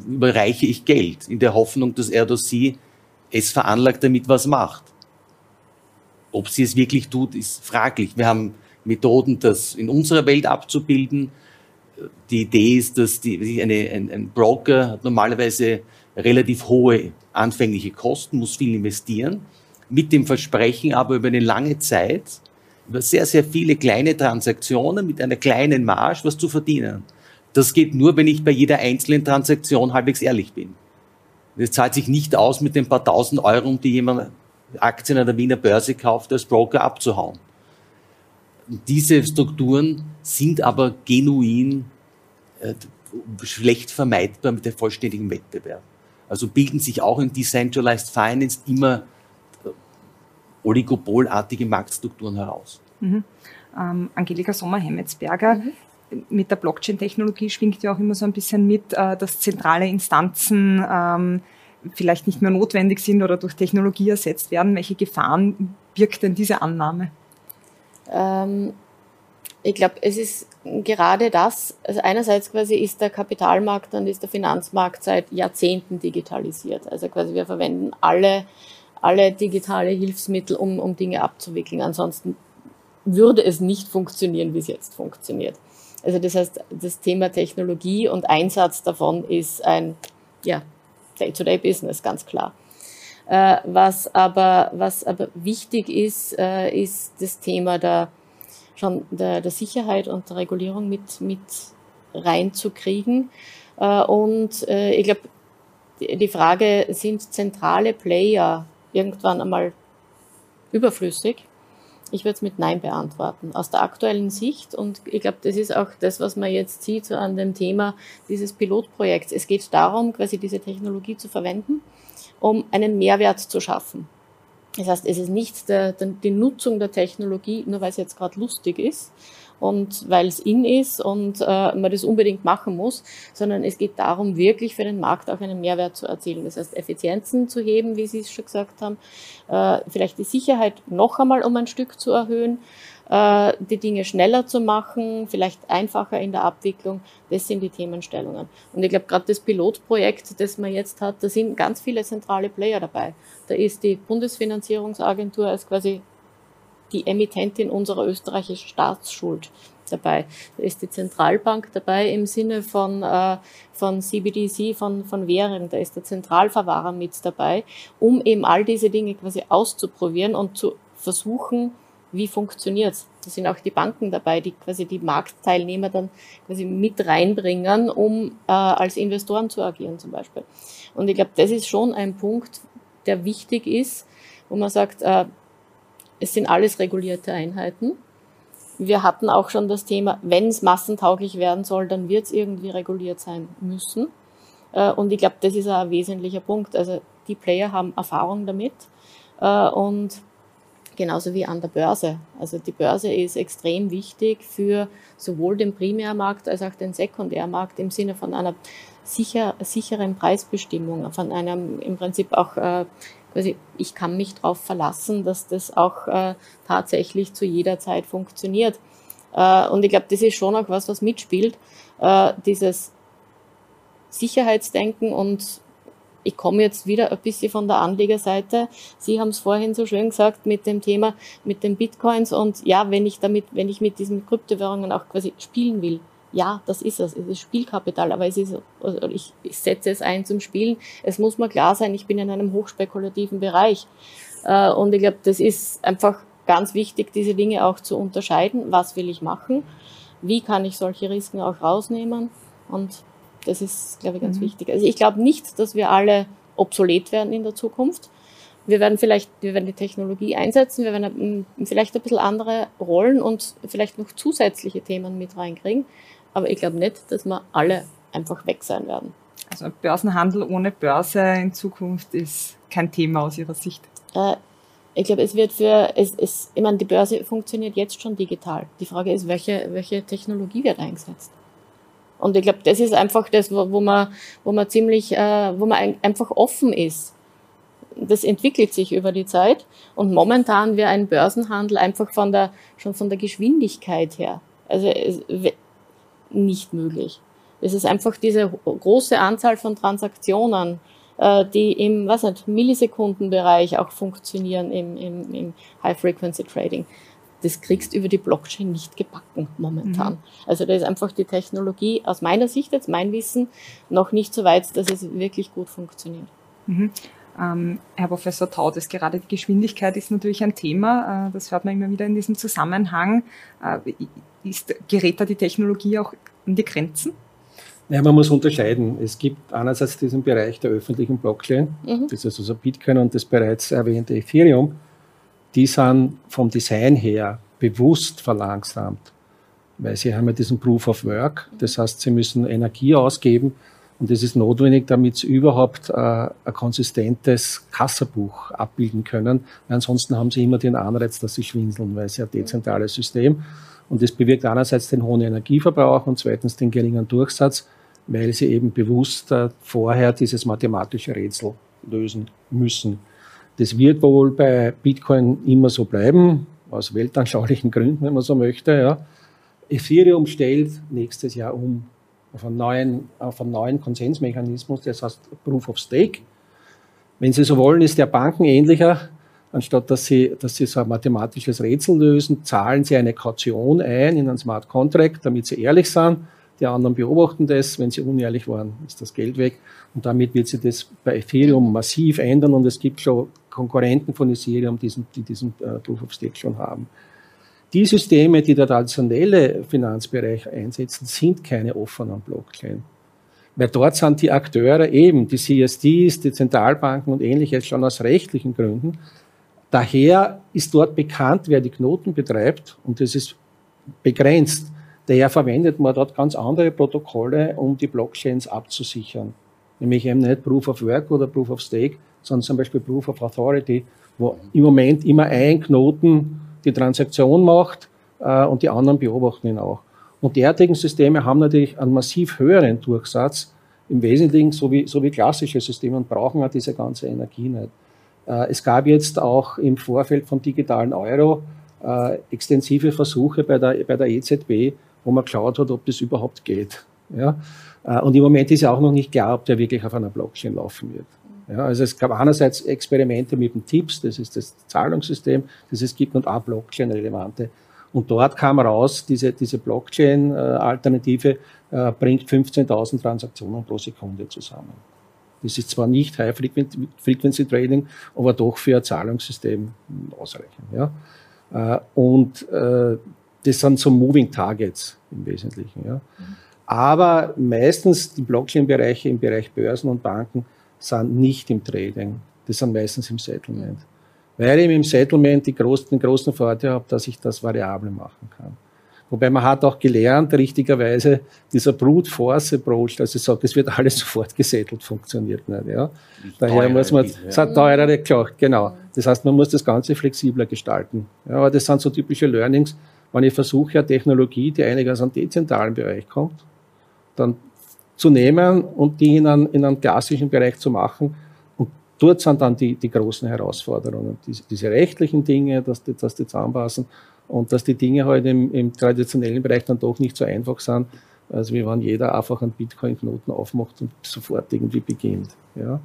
überreiche ich Geld in der Hoffnung, dass er oder sie es veranlagt, damit was macht. Ob sie es wirklich tut, ist fraglich. Wir haben Methoden, das in unserer Welt abzubilden. Die Idee ist, dass die, eine, ein, ein Broker hat normalerweise relativ hohe anfängliche Kosten, muss viel investieren, mit dem Versprechen aber über eine lange Zeit, über sehr, sehr viele kleine Transaktionen mit einer kleinen Marge was zu verdienen. Das geht nur, wenn ich bei jeder einzelnen Transaktion halbwegs ehrlich bin. Es zahlt sich nicht aus, mit den paar tausend Euro, die jemand Aktien an der Wiener Börse kauft, als Broker abzuhauen. Diese Strukturen sind aber genuin äh, schlecht vermeidbar mit dem vollständigen Wettbewerb. Also bilden sich auch in Decentralized Finance immer oligopolartige Marktstrukturen heraus. Mhm. Ähm, Angelika Sommer-Hemmetsberger, mhm. mit der Blockchain-Technologie schwingt ja auch immer so ein bisschen mit, äh, dass zentrale Instanzen ähm, vielleicht nicht mehr notwendig sind oder durch Technologie ersetzt werden. Welche Gefahren birgt denn diese Annahme? Ähm, ich glaube, es ist gerade das, also einerseits quasi ist der Kapitalmarkt und ist der Finanzmarkt seit Jahrzehnten digitalisiert. Also quasi wir verwenden alle, alle digitale Hilfsmittel, um, um Dinge abzuwickeln. Ansonsten würde es nicht funktionieren, wie es jetzt funktioniert. Also das heißt, das Thema Technologie und Einsatz davon ist ein ja, Day-to-Day-Business, ganz klar. Äh, was, aber, was aber wichtig ist, äh, ist das Thema der, schon der, der Sicherheit und der Regulierung mit, mit reinzukriegen. Äh, und äh, ich glaube, die, die Frage, sind zentrale Player irgendwann einmal überflüssig? Ich würde es mit Nein beantworten. Aus der aktuellen Sicht, und ich glaube, das ist auch das, was man jetzt sieht so an dem Thema dieses Pilotprojekts. Es geht darum, quasi diese Technologie zu verwenden, um einen Mehrwert zu schaffen. Das heißt, es ist nicht der, der, die Nutzung der Technologie, nur weil es jetzt gerade lustig ist, und weil es in ist und äh, man das unbedingt machen muss, sondern es geht darum, wirklich für den Markt auch einen Mehrwert zu erzielen. Das heißt, Effizienzen zu heben, wie Sie es schon gesagt haben, äh, vielleicht die Sicherheit noch einmal um ein Stück zu erhöhen, äh, die Dinge schneller zu machen, vielleicht einfacher in der Abwicklung. Das sind die Themenstellungen. Und ich glaube, gerade das Pilotprojekt, das man jetzt hat, da sind ganz viele zentrale Player dabei. Da ist die Bundesfinanzierungsagentur als quasi die Emittentin unserer österreichischen Staatsschuld dabei. Da ist die Zentralbank dabei im Sinne von, äh, von CBDC, von, von Währung. Da ist der Zentralverwahrer mit dabei, um eben all diese Dinge quasi auszuprobieren und zu versuchen, wie funktioniert's. Da sind auch die Banken dabei, die quasi die Marktteilnehmer dann quasi mit reinbringen, um äh, als Investoren zu agieren zum Beispiel. Und ich glaube, das ist schon ein Punkt, der wichtig ist, wo man sagt, äh, es sind alles regulierte Einheiten. Wir hatten auch schon das Thema, wenn es massentauglich werden soll, dann wird es irgendwie reguliert sein müssen. Äh, und ich glaube, das ist ein wesentlicher Punkt. Also die Player haben Erfahrung damit äh, und genauso wie an der Börse. Also die Börse ist extrem wichtig für sowohl den Primärmarkt als auch den Sekundärmarkt im Sinne von einer sicher, sicheren Preisbestimmung, von einem im Prinzip auch äh, quasi, ich kann mich darauf verlassen, dass das auch äh, tatsächlich zu jeder Zeit funktioniert. Äh, und ich glaube, das ist schon auch was, was mitspielt, dieses Sicherheitsdenken und ich komme jetzt wieder ein bisschen von der Anlegerseite. Sie haben es vorhin so schön gesagt mit dem Thema mit den Bitcoins und ja, wenn ich damit, wenn ich mit diesen Kryptowährungen auch quasi spielen will, ja, das ist es. Es ist Spielkapital, aber es ist, also ich, ich setze es ein zum Spielen. Es muss mir klar sein, ich bin in einem hochspekulativen Bereich. Äh, und ich glaube, das ist einfach ganz wichtig, diese Dinge auch zu unterscheiden. Was will ich machen? Wie kann ich solche Risiken auch rausnehmen? Und das ist, glaube ich, ganz mhm. wichtig. Also ich glaube nicht, dass wir alle obsolet werden in der Zukunft. Wir werden vielleicht, wir werden die Technologie einsetzen, wir werden vielleicht ein bisschen andere Rollen und vielleicht noch zusätzliche Themen mit reinkriegen. Aber ich glaube nicht, dass wir alle einfach weg sein werden. Also Börsenhandel ohne Börse in Zukunft ist kein Thema aus Ihrer Sicht. Äh, ich glaube, es wird für, es, es, ich meine, die Börse funktioniert jetzt schon digital. Die Frage ist, welche, welche Technologie wird eingesetzt? Und ich glaube, das ist einfach das, wo, wo man, wo man ziemlich, äh, wo man ein, einfach offen ist. Das entwickelt sich über die Zeit. Und momentan wäre ein Börsenhandel einfach von der, schon von der Geschwindigkeit her, also nicht möglich. Es ist einfach diese große Anzahl von Transaktionen, äh, die im was nicht, Millisekundenbereich auch funktionieren im, im, im High-Frequency-Trading das kriegst du über die Blockchain nicht gebacken momentan. Mhm. Also da ist einfach die Technologie aus meiner Sicht jetzt, mein Wissen, noch nicht so weit, dass es wirklich gut funktioniert. Mhm. Ähm, Herr Professor Taudes, gerade die Geschwindigkeit ist natürlich ein Thema. Äh, das hört man immer wieder in diesem Zusammenhang. Äh, ist, gerät da die Technologie auch an die Grenzen? Ja, man muss unterscheiden. Es gibt einerseits diesen Bereich der öffentlichen Blockchain, mhm. das ist also Bitcoin und das bereits erwähnte Ethereum die sind vom Design her bewusst verlangsamt, weil sie haben ja diesen Proof of Work. Das heißt, sie müssen Energie ausgeben und das ist notwendig, damit sie überhaupt äh, ein konsistentes Kassabuch abbilden können. Weil ansonsten haben sie immer den Anreiz, dass sie schwindeln, weil es ja ein dezentrales System und das bewirkt einerseits den hohen Energieverbrauch und zweitens den geringen Durchsatz, weil sie eben bewusst äh, vorher dieses mathematische Rätsel lösen müssen. Das wird wohl bei Bitcoin immer so bleiben, aus weltanschaulichen Gründen, wenn man so möchte. Ja. Ethereum stellt nächstes Jahr um auf einen neuen, auf einen neuen Konsensmechanismus, das heißt Proof of Stake. Wenn Sie so wollen, ist der Banken ähnlicher. Anstatt dass Sie, dass Sie so ein mathematisches Rätsel lösen, zahlen Sie eine Kaution ein in einen Smart Contract, damit Sie ehrlich sind. Die anderen beobachten das. Wenn sie unehrlich waren, ist das Geld weg. Und damit wird sich das bei Ethereum massiv ändern. Und es gibt schon Konkurrenten von Ethereum, die diesen äh, Proof of Stake schon haben. Die Systeme, die der traditionelle Finanzbereich einsetzen, sind keine offenen Blockchain. Weil dort sind die Akteure eben, die CSDs, die Zentralbanken und ähnliches schon aus rechtlichen Gründen. Daher ist dort bekannt, wer die Knoten betreibt und das ist begrenzt. Daher verwendet man dort ganz andere Protokolle, um die Blockchains abzusichern. Nämlich eben nicht Proof of Work oder Proof of Stake, sondern zum Beispiel Proof of Authority, wo im Moment immer ein Knoten die Transaktion macht äh, und die anderen beobachten ihn auch. Und derartigen Systeme haben natürlich einen massiv höheren Durchsatz, im Wesentlichen so wie, so wie klassische Systeme und brauchen auch diese ganze Energie nicht. Äh, es gab jetzt auch im Vorfeld vom digitalen Euro äh, extensive Versuche bei der, bei der EZB, wo man geschaut hat, ob das überhaupt geht. Ja? Äh, und im Moment ist ja auch noch nicht klar, ob der wirklich auf einer Blockchain laufen wird. Ja, also es gab einerseits Experimente mit dem TIPS, das ist das Zahlungssystem, das es gibt, und auch Blockchain-relevante. Und dort kam raus, diese, diese Blockchain-Alternative äh, bringt 15.000 Transaktionen pro Sekunde zusammen. Das ist zwar nicht High-Frequency Trading, aber doch für ein Zahlungssystem ausreichend. Ja. Äh, und äh, das sind so Moving Targets im Wesentlichen. Ja. Aber meistens die Blockchain-Bereiche im Bereich Börsen und Banken sind nicht im Trading. Das sind meistens im Settlement. Weil ich im Settlement die großen, den großen Vorteil habe, dass ich das variabel machen kann. Wobei man hat auch gelernt, richtigerweise, dieser Brute Force Approach, also sagt, es wird alles sofort gesettelt, funktioniert nicht. Ja. Daher muss man, es hat teurere, klar, genau. Das heißt, man muss das Ganze flexibler gestalten. Ja, aber das sind so typische Learnings, wenn ich versuche, eine Technologie, die einiges an dezentralen Bereich kommt, dann zu nehmen und die in einen, in einen klassischen Bereich zu machen. Und dort sind dann die, die großen Herausforderungen. Diese, diese rechtlichen Dinge, dass die, dass die zusammenpassen und dass die Dinge halt im, im traditionellen Bereich dann doch nicht so einfach sind, als wie wenn jeder einfach einen Bitcoin-Knoten aufmacht und sofort irgendwie beginnt. Ja.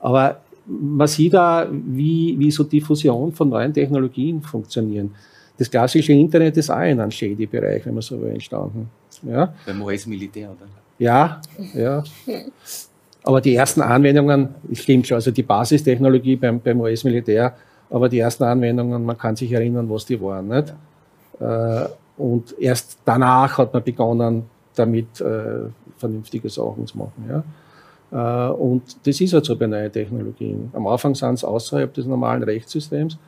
Aber man sieht da, wie, wie so Diffusion von neuen Technologien funktionieren. Das klassische Internet ist auch in einem Shady-Bereich, wenn man so will, entstanden. Ja. Beim US-Militär, oder? Ja, ja. Aber die ersten Anwendungen, stimmt schon, also die Basistechnologie beim, beim US-Militär aber die ersten Anwendungen, man kann sich erinnern, was die waren. Nicht? Äh, und erst danach hat man begonnen, damit äh, vernünftige Sachen zu machen. Ja? Äh, und das ist halt so bei neuen Technologien. Am Anfang sind es außerhalb des normalen Rechtssystems,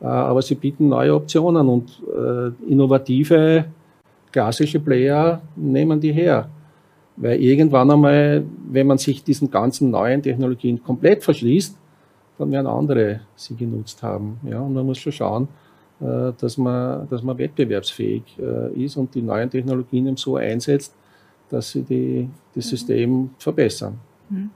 aber sie bieten neue Optionen und innovative klassische Player nehmen die her. Weil irgendwann einmal, wenn man sich diesen ganzen neuen Technologien komplett verschließt, dann werden andere sie genutzt haben. Ja, und man muss schon schauen, äh, dass man, dass man wettbewerbsfähig äh, ist und die neuen Technologien eben so einsetzt, dass sie die, das mhm. System verbessern. Mhm.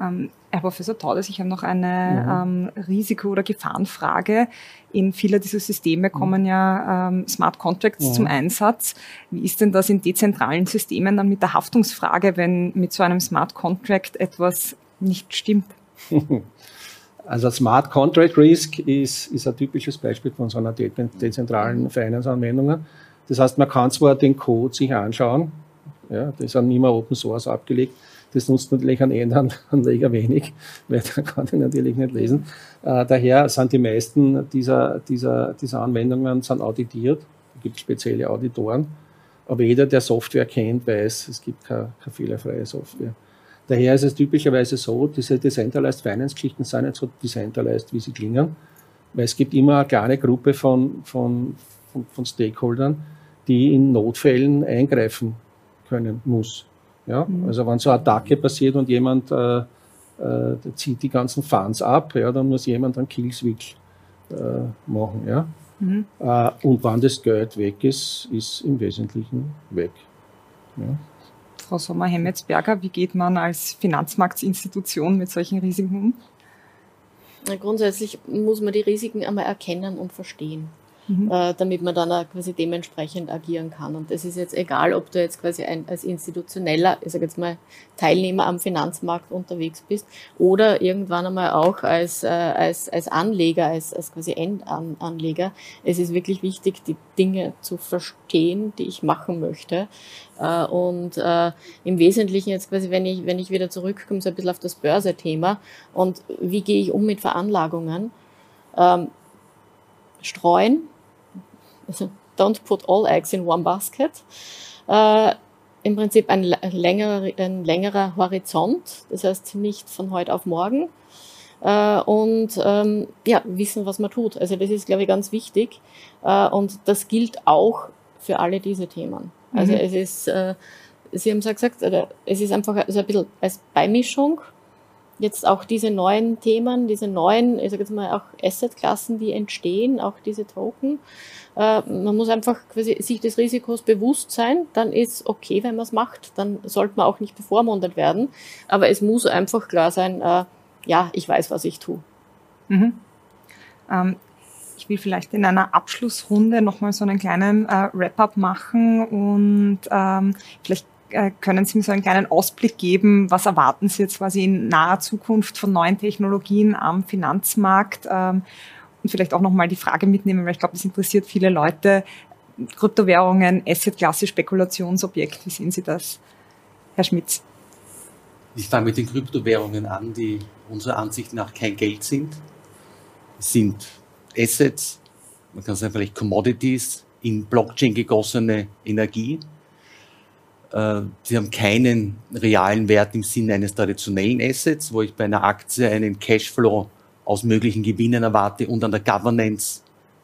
Ähm, Herr Professor Taudes, ich habe noch eine mhm. ähm, Risiko- oder Gefahrenfrage. In viele dieser Systeme kommen mhm. ja ähm, Smart Contracts mhm. zum Einsatz. Wie ist denn das in dezentralen Systemen dann mit der Haftungsfrage, wenn mit so einem Smart Contract etwas nicht stimmt? Also Smart Contract Risk ist, ist ein typisches Beispiel von so einer de dezentralen Finance-Anwendung. Das heißt, man kann zwar den Code sich anschauen, ja, das ist dann immer Open Source abgelegt, das nutzt natürlich einen Endanleger wenig, weil da kann ich natürlich nicht lesen. Äh, daher sind die meisten dieser, dieser, dieser Anwendungen sind auditiert. Es gibt spezielle Auditoren. Aber jeder, der Software kennt, weiß, es gibt keine, keine fehlerfreie Software. Daher ist es typischerweise so, diese Decentralized Finance-Geschichten sind nicht so decentralized, wie sie klingen, weil es gibt immer eine kleine Gruppe von, von, von, von Stakeholdern, die in Notfällen eingreifen können muss. Ja? Mhm. Also wenn so eine Attacke passiert und jemand äh, äh, zieht die ganzen Funds ab, ja, dann muss jemand einen Killswitch äh, machen. Ja? Mhm. Äh, und wann das Geld weg ist, ist im Wesentlichen weg. Ja? Frau Sommer-Hemmetsberger, wie geht man als Finanzmarktinstitution mit solchen Risiken um? Grundsätzlich muss man die Risiken einmal erkennen und verstehen mhm. äh, damit man dann auch quasi dementsprechend agieren kann. Und das ist jetzt egal, ob du jetzt quasi ein, als institutioneller, ich sage jetzt mal, Teilnehmer am Finanzmarkt unterwegs bist oder irgendwann einmal auch als, äh, als, als Anleger, als, als quasi Endanleger. Es ist wirklich wichtig, die Dinge zu verstehen, die ich machen möchte. Äh, und äh, im Wesentlichen jetzt quasi, wenn ich, wenn ich wieder zurückkomme, so ein bisschen auf das Börse-Thema und wie gehe ich um mit Veranlagungen, ähm, streuen, don't put all eggs in one basket. Äh, Im Prinzip ein längerer, ein längerer Horizont, das heißt nicht von heute auf morgen. Äh, und ähm, ja, wissen, was man tut. Also das ist, glaube ich, ganz wichtig. Äh, und das gilt auch für alle diese Themen. Also mhm. es ist, äh, Sie haben es ja gesagt, es ist einfach so ein bisschen als Beimischung jetzt auch diese neuen Themen, diese neuen, ich sage jetzt mal auch Assetklassen, die entstehen, auch diese Token. Äh, man muss einfach quasi sich des Risikos bewusst sein, dann ist okay, wenn man es macht, dann sollte man auch nicht bevormundet werden. Aber es muss einfach klar sein, äh, ja, ich weiß, was ich tue. Mhm. Ähm, ich will vielleicht in einer Abschlussrunde nochmal so einen kleinen äh, Wrap-up machen und ähm, vielleicht können Sie mir so einen kleinen Ausblick geben, was erwarten Sie jetzt quasi in naher Zukunft von neuen Technologien am Finanzmarkt? Ähm, und vielleicht auch nochmal die Frage mitnehmen, weil ich glaube, das interessiert viele Leute. Kryptowährungen, Assetklasse, Spekulationsobjekt, wie sehen Sie das, Herr Schmitz? Ich fange mit den Kryptowährungen an, die unserer Ansicht nach kein Geld sind. Es sind Assets, man kann sagen vielleicht Commodities, in Blockchain gegossene Energie. Äh, sie haben keinen realen Wert im Sinne eines traditionellen Assets, wo ich bei einer Aktie einen Cashflow aus möglichen Gewinnen erwarte und an der Governance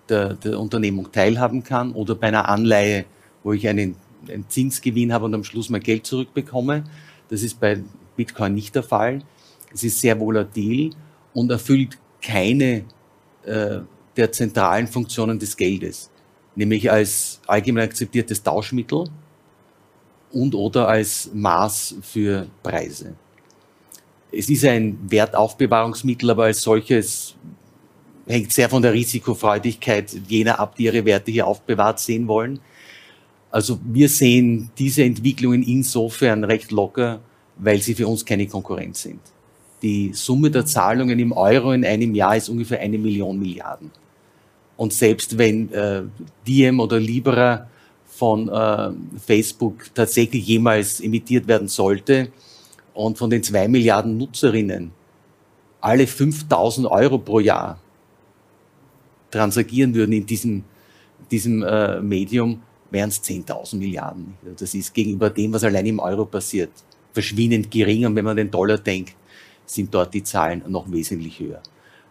der, der Unternehmung teilhaben kann oder bei einer Anleihe, wo ich einen, einen Zinsgewinn habe und am Schluss mein Geld zurückbekomme. Das ist bei Bitcoin nicht der Fall. Es ist sehr volatil und erfüllt keine äh, der zentralen Funktionen des Geldes, nämlich als allgemein akzeptiertes Tauschmittel und oder als Maß für Preise. Es ist ein Wertaufbewahrungsmittel, aber als solches hängt sehr von der Risikofreudigkeit jener ab, die ihre Werte hier aufbewahrt sehen wollen. Also wir sehen diese Entwicklungen insofern recht locker, weil sie für uns keine Konkurrenz sind. Die Summe der Zahlungen im Euro in einem Jahr ist ungefähr eine Million Milliarden. Und selbst wenn äh, Diem oder Libera von äh, Facebook tatsächlich jemals emittiert werden sollte und von den zwei Milliarden Nutzerinnen alle 5000 Euro pro Jahr transagieren würden in diesem, diesem äh, Medium, wären es 10.000 Milliarden. Das ist gegenüber dem, was allein im Euro passiert, verschwindend gering. Und wenn man den Dollar denkt, sind dort die Zahlen noch wesentlich höher.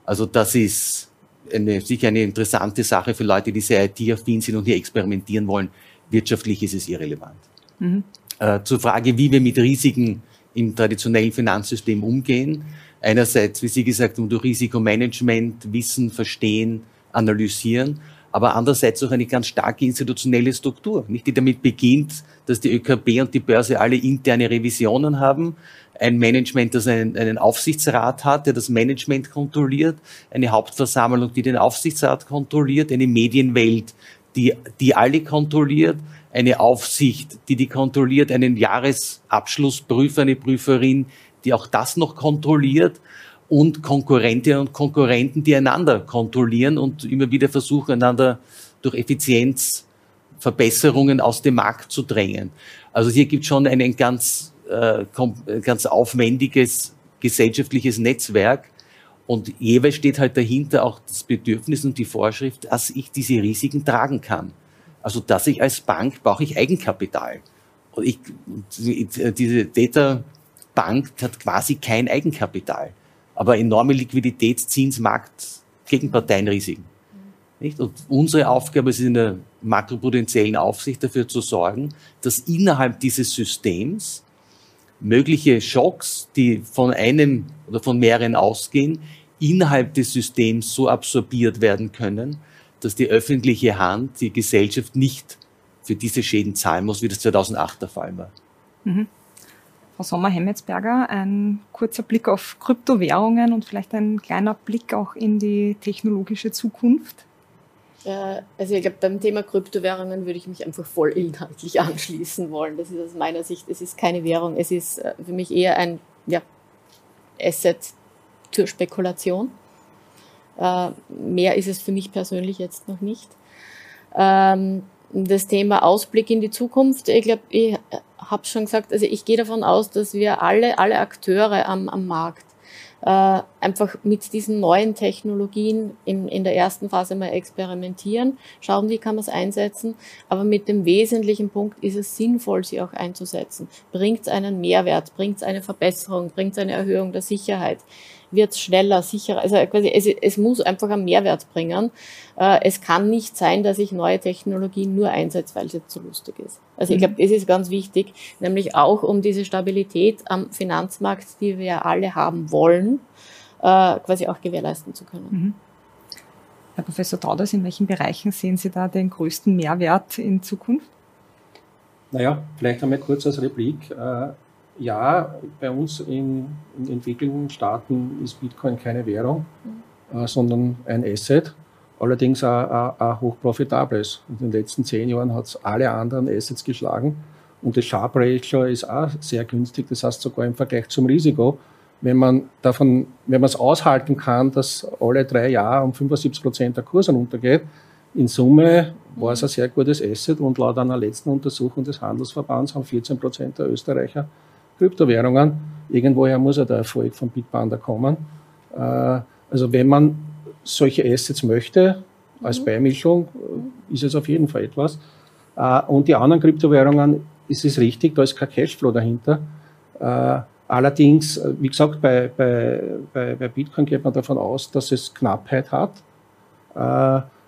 Also das ist eine, sicher eine interessante Sache für Leute, die sehr IT-affin sind und hier experimentieren wollen. Wirtschaftlich ist es irrelevant. Mhm. Äh, zur Frage, wie wir mit Risiken im traditionellen Finanzsystem umgehen. Einerseits, wie Sie gesagt haben, durch Risikomanagement, Wissen, Verstehen, Analysieren, aber andererseits auch eine ganz starke institutionelle Struktur, nicht die damit beginnt, dass die ÖKB und die Börse alle interne Revisionen haben, ein Management, das einen, einen Aufsichtsrat hat, der das Management kontrolliert, eine Hauptversammlung, die den Aufsichtsrat kontrolliert, eine Medienwelt, die, die alle kontrolliert, eine Aufsicht, die die kontrolliert, einen Jahresabschlussprüfer, eine Prüferin, die auch das noch kontrolliert und Konkurrentinnen und Konkurrenten, die einander kontrollieren und immer wieder versuchen, einander durch Effizienzverbesserungen aus dem Markt zu drängen. Also hier gibt es schon ein ganz, äh, ganz aufwendiges gesellschaftliches Netzwerk und jeweils steht halt dahinter auch das Bedürfnis und die Vorschrift, dass ich diese Risiken tragen kann. Also dass ich als Bank brauche ich Eigenkapital. Und ich, diese Data Bank hat quasi kein Eigenkapital aber enorme Liquiditätszinsmarkt gegen Parteienrisiken. Nicht? Und unsere Aufgabe ist in der makroprudentiellen Aufsicht dafür zu sorgen, dass innerhalb dieses Systems mögliche Schocks, die von einem oder von mehreren ausgehen, innerhalb des Systems so absorbiert werden können, dass die öffentliche Hand, die Gesellschaft nicht für diese Schäden zahlen muss, wie das 2008 der Fall war. Mhm. Frau Sommer-Hemmetsberger, ein kurzer Blick auf Kryptowährungen und vielleicht ein kleiner Blick auch in die technologische Zukunft. Also ich glaube, beim Thema Kryptowährungen würde ich mich einfach voll inhaltlich anschließen wollen. Das ist aus meiner Sicht, es ist keine Währung, es ist äh, für mich eher ein ja, Asset zur Spekulation. Äh, mehr ist es für mich persönlich jetzt noch nicht. Ähm, das Thema Ausblick in die Zukunft, ich glaube, ich habe schon gesagt, also ich gehe davon aus, dass wir alle, alle Akteure am, am Markt äh, einfach mit diesen neuen Technologien in, in der ersten Phase mal experimentieren, schauen, wie kann man es einsetzen. Aber mit dem wesentlichen Punkt ist es sinnvoll, sie auch einzusetzen. Bringt es einen Mehrwert, bringt es eine Verbesserung, bringt es eine Erhöhung der Sicherheit wird es schneller, sicherer. Also quasi es, es muss einfach einen Mehrwert bringen. Äh, es kann nicht sein, dass ich neue Technologien nur einsetze, weil es jetzt so lustig ist. Also ich mhm. glaube, es ist ganz wichtig, nämlich auch um diese Stabilität am Finanzmarkt, die wir alle haben wollen, äh, quasi auch gewährleisten zu können. Mhm. Herr Professor Tauders, in welchen Bereichen sehen Sie da den größten Mehrwert in Zukunft? Naja, vielleicht einmal kurz als Replik. Ja, bei uns in, in entwickelnden Staaten ist Bitcoin keine Währung, mhm. äh, sondern ein Asset, allerdings ein, ein, hochprofitables. In den letzten zehn Jahren hat es alle anderen Assets geschlagen und das Sharp Ratio ist auch sehr günstig, das heißt sogar im Vergleich zum Risiko. Wenn man davon, wenn man es aushalten kann, dass alle drei Jahre um 75 Prozent der Kurs runtergeht, in Summe war es ein sehr gutes Asset und laut einer letzten Untersuchung des Handelsverbands haben 14 Prozent der Österreicher Kryptowährungen. Irgendwoher muss ja der Erfolg von Bitpanda kommen. Äh, also wenn man solche Assets möchte, als mhm. Beimischung, äh, ist es auf jeden Fall etwas. Äh, und die anderen Kryptowährungen ist es richtig, da ist kein Cashflow dahinter. Allerdings, wie gesagt, bei, bei, bei, bei Bitcoin geht man davon aus, dass es Knappheit hat.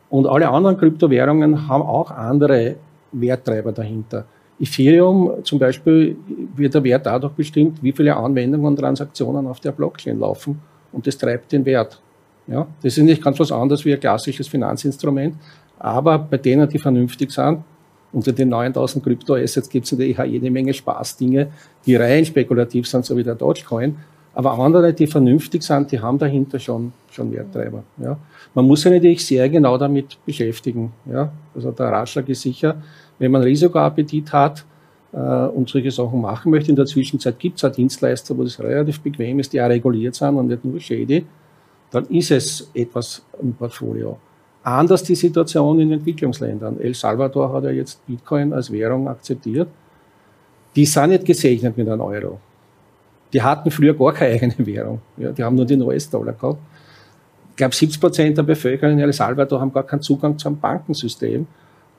Und alle anderen Kryptowährungen haben auch andere Werttreiber dahinter. Ethereum zum Beispiel wird der Wert dadurch bestimmt, wie viele Anwendungen und Transaktionen auf der Blockchain laufen und das treibt den Wert. Ja, das ist nicht ganz was anderes wie ein klassisches Finanzinstrument, aber bei denen, die vernünftig sind, unter den 9000 Kryptoassets gibt es natürlich auch jede Menge Spaßdinge, die rein spekulativ sind, so wie der Dogecoin. Aber andere, die vernünftig sind, die haben dahinter schon, schon Werttreiber. Ja. Man muss sich natürlich sehr genau damit beschäftigen. Ja. Also der Ratschlag ist sicher, wenn man Risikoappetit hat äh, und solche Sachen machen möchte, in der Zwischenzeit gibt es auch Dienstleister, wo das relativ bequem ist, die auch reguliert sind und nicht nur shady, dann ist es etwas im Portfolio. Anders die Situation in Entwicklungsländern. El Salvador hat ja jetzt Bitcoin als Währung akzeptiert. Die sind nicht gesegnet mit einem Euro. Die hatten früher gar keine eigene Währung. Ja, die haben nur den US-Dollar gehabt glaube, 70 Prozent der Bevölkerung in El Salvador haben gar keinen Zugang zu einem Bankensystem.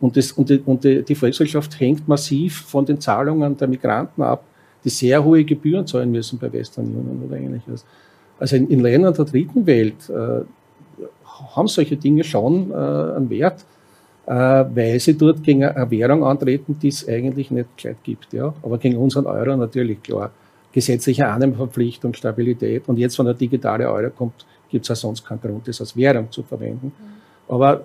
Und, das, und, die, und die, die Volkswirtschaft hängt massiv von den Zahlungen der Migranten ab, die sehr hohe Gebühren zahlen müssen bei Western Union oder ähnliches. Also in, in Ländern der dritten Welt äh, haben solche Dinge schon äh, einen Wert, äh, weil sie dort gegen eine Währung antreten, die es eigentlich nicht gleich gibt. Ja? Aber gegen unseren Euro natürlich klar. Gesetzliche Annahmeverpflichtung, Stabilität. Und jetzt, wenn der digitale Euro kommt, gibt es auch sonst keinen Grund, das als Währung zu verwenden. Mhm. Aber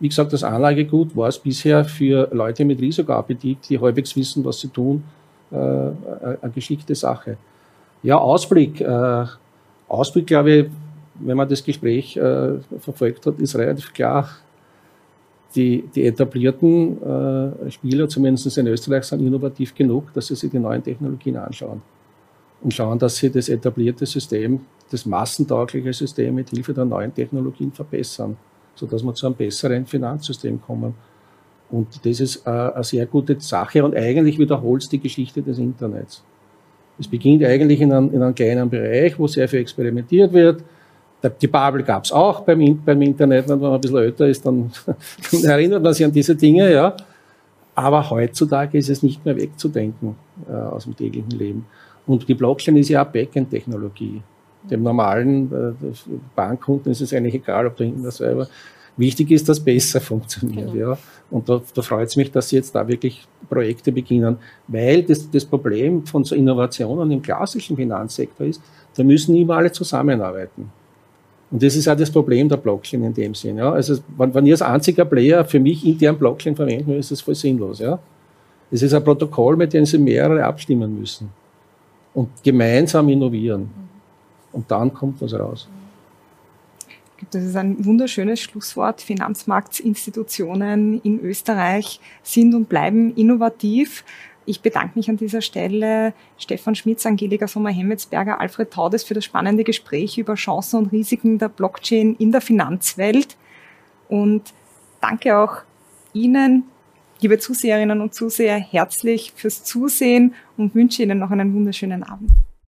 wie gesagt, das Anlagegut war es bisher für Leute mit Risikoappetit, die halbwegs wissen, was sie tun, äh, eine geschickte Sache. Ja, Ausblick. Äh, Ausblick, glaube ich, wenn man das Gespräch äh, verfolgt hat, ist relativ klar. Die, die etablierten äh, Spieler, zumindest in Österreich, sind innovativ genug, dass sie sich die neuen Technologien anschauen und schauen, dass sie das etablierte System, das massentaugliche System mit Hilfe der neuen Technologien verbessern sodass wir zu einem besseren Finanzsystem kommen. Und das ist äh, eine sehr gute Sache und eigentlich wiederholt es die Geschichte des Internets. Es beginnt eigentlich in einem, in einem kleinen Bereich, wo sehr viel experimentiert wird. Die Babel gab es auch beim, beim Internet, wenn man ein bisschen älter ist, dann, dann erinnert man sich an diese Dinge, ja. Aber heutzutage ist es nicht mehr wegzudenken äh, aus dem täglichen Leben. Und die Blockchain ist ja auch Backend-Technologie. Dem normalen äh, Bankkunden ist es eigentlich egal, ob dahinter selber. Wichtig ist, dass besser funktioniert. Genau. Ja. Und da, da freut es mich, dass Sie jetzt da wirklich Projekte beginnen, weil das, das Problem von so Innovationen im klassischen Finanzsektor ist, da müssen immer alle zusammenarbeiten. Und das ist auch das Problem der Blockchain in dem Sinn. Ja. Also, wenn, wenn ihr als einziger Player für mich intern Blockchain verwenden ist das voll sinnlos. Ja. Das ist ein Protokoll, mit dem Sie mehrere abstimmen müssen und gemeinsam innovieren. Und dann kommt was raus. Das ist ein wunderschönes Schlusswort. Finanzmarktinstitutionen in Österreich sind und bleiben innovativ. Ich bedanke mich an dieser Stelle Stefan Schmitz, Angelika Sommer-Hemmetsberger, Alfred Taudes für das spannende Gespräch über Chancen und Risiken der Blockchain in der Finanzwelt. Und danke auch Ihnen, liebe Zuseherinnen und Zuseher, herzlich fürs Zusehen und wünsche Ihnen noch einen wunderschönen Abend.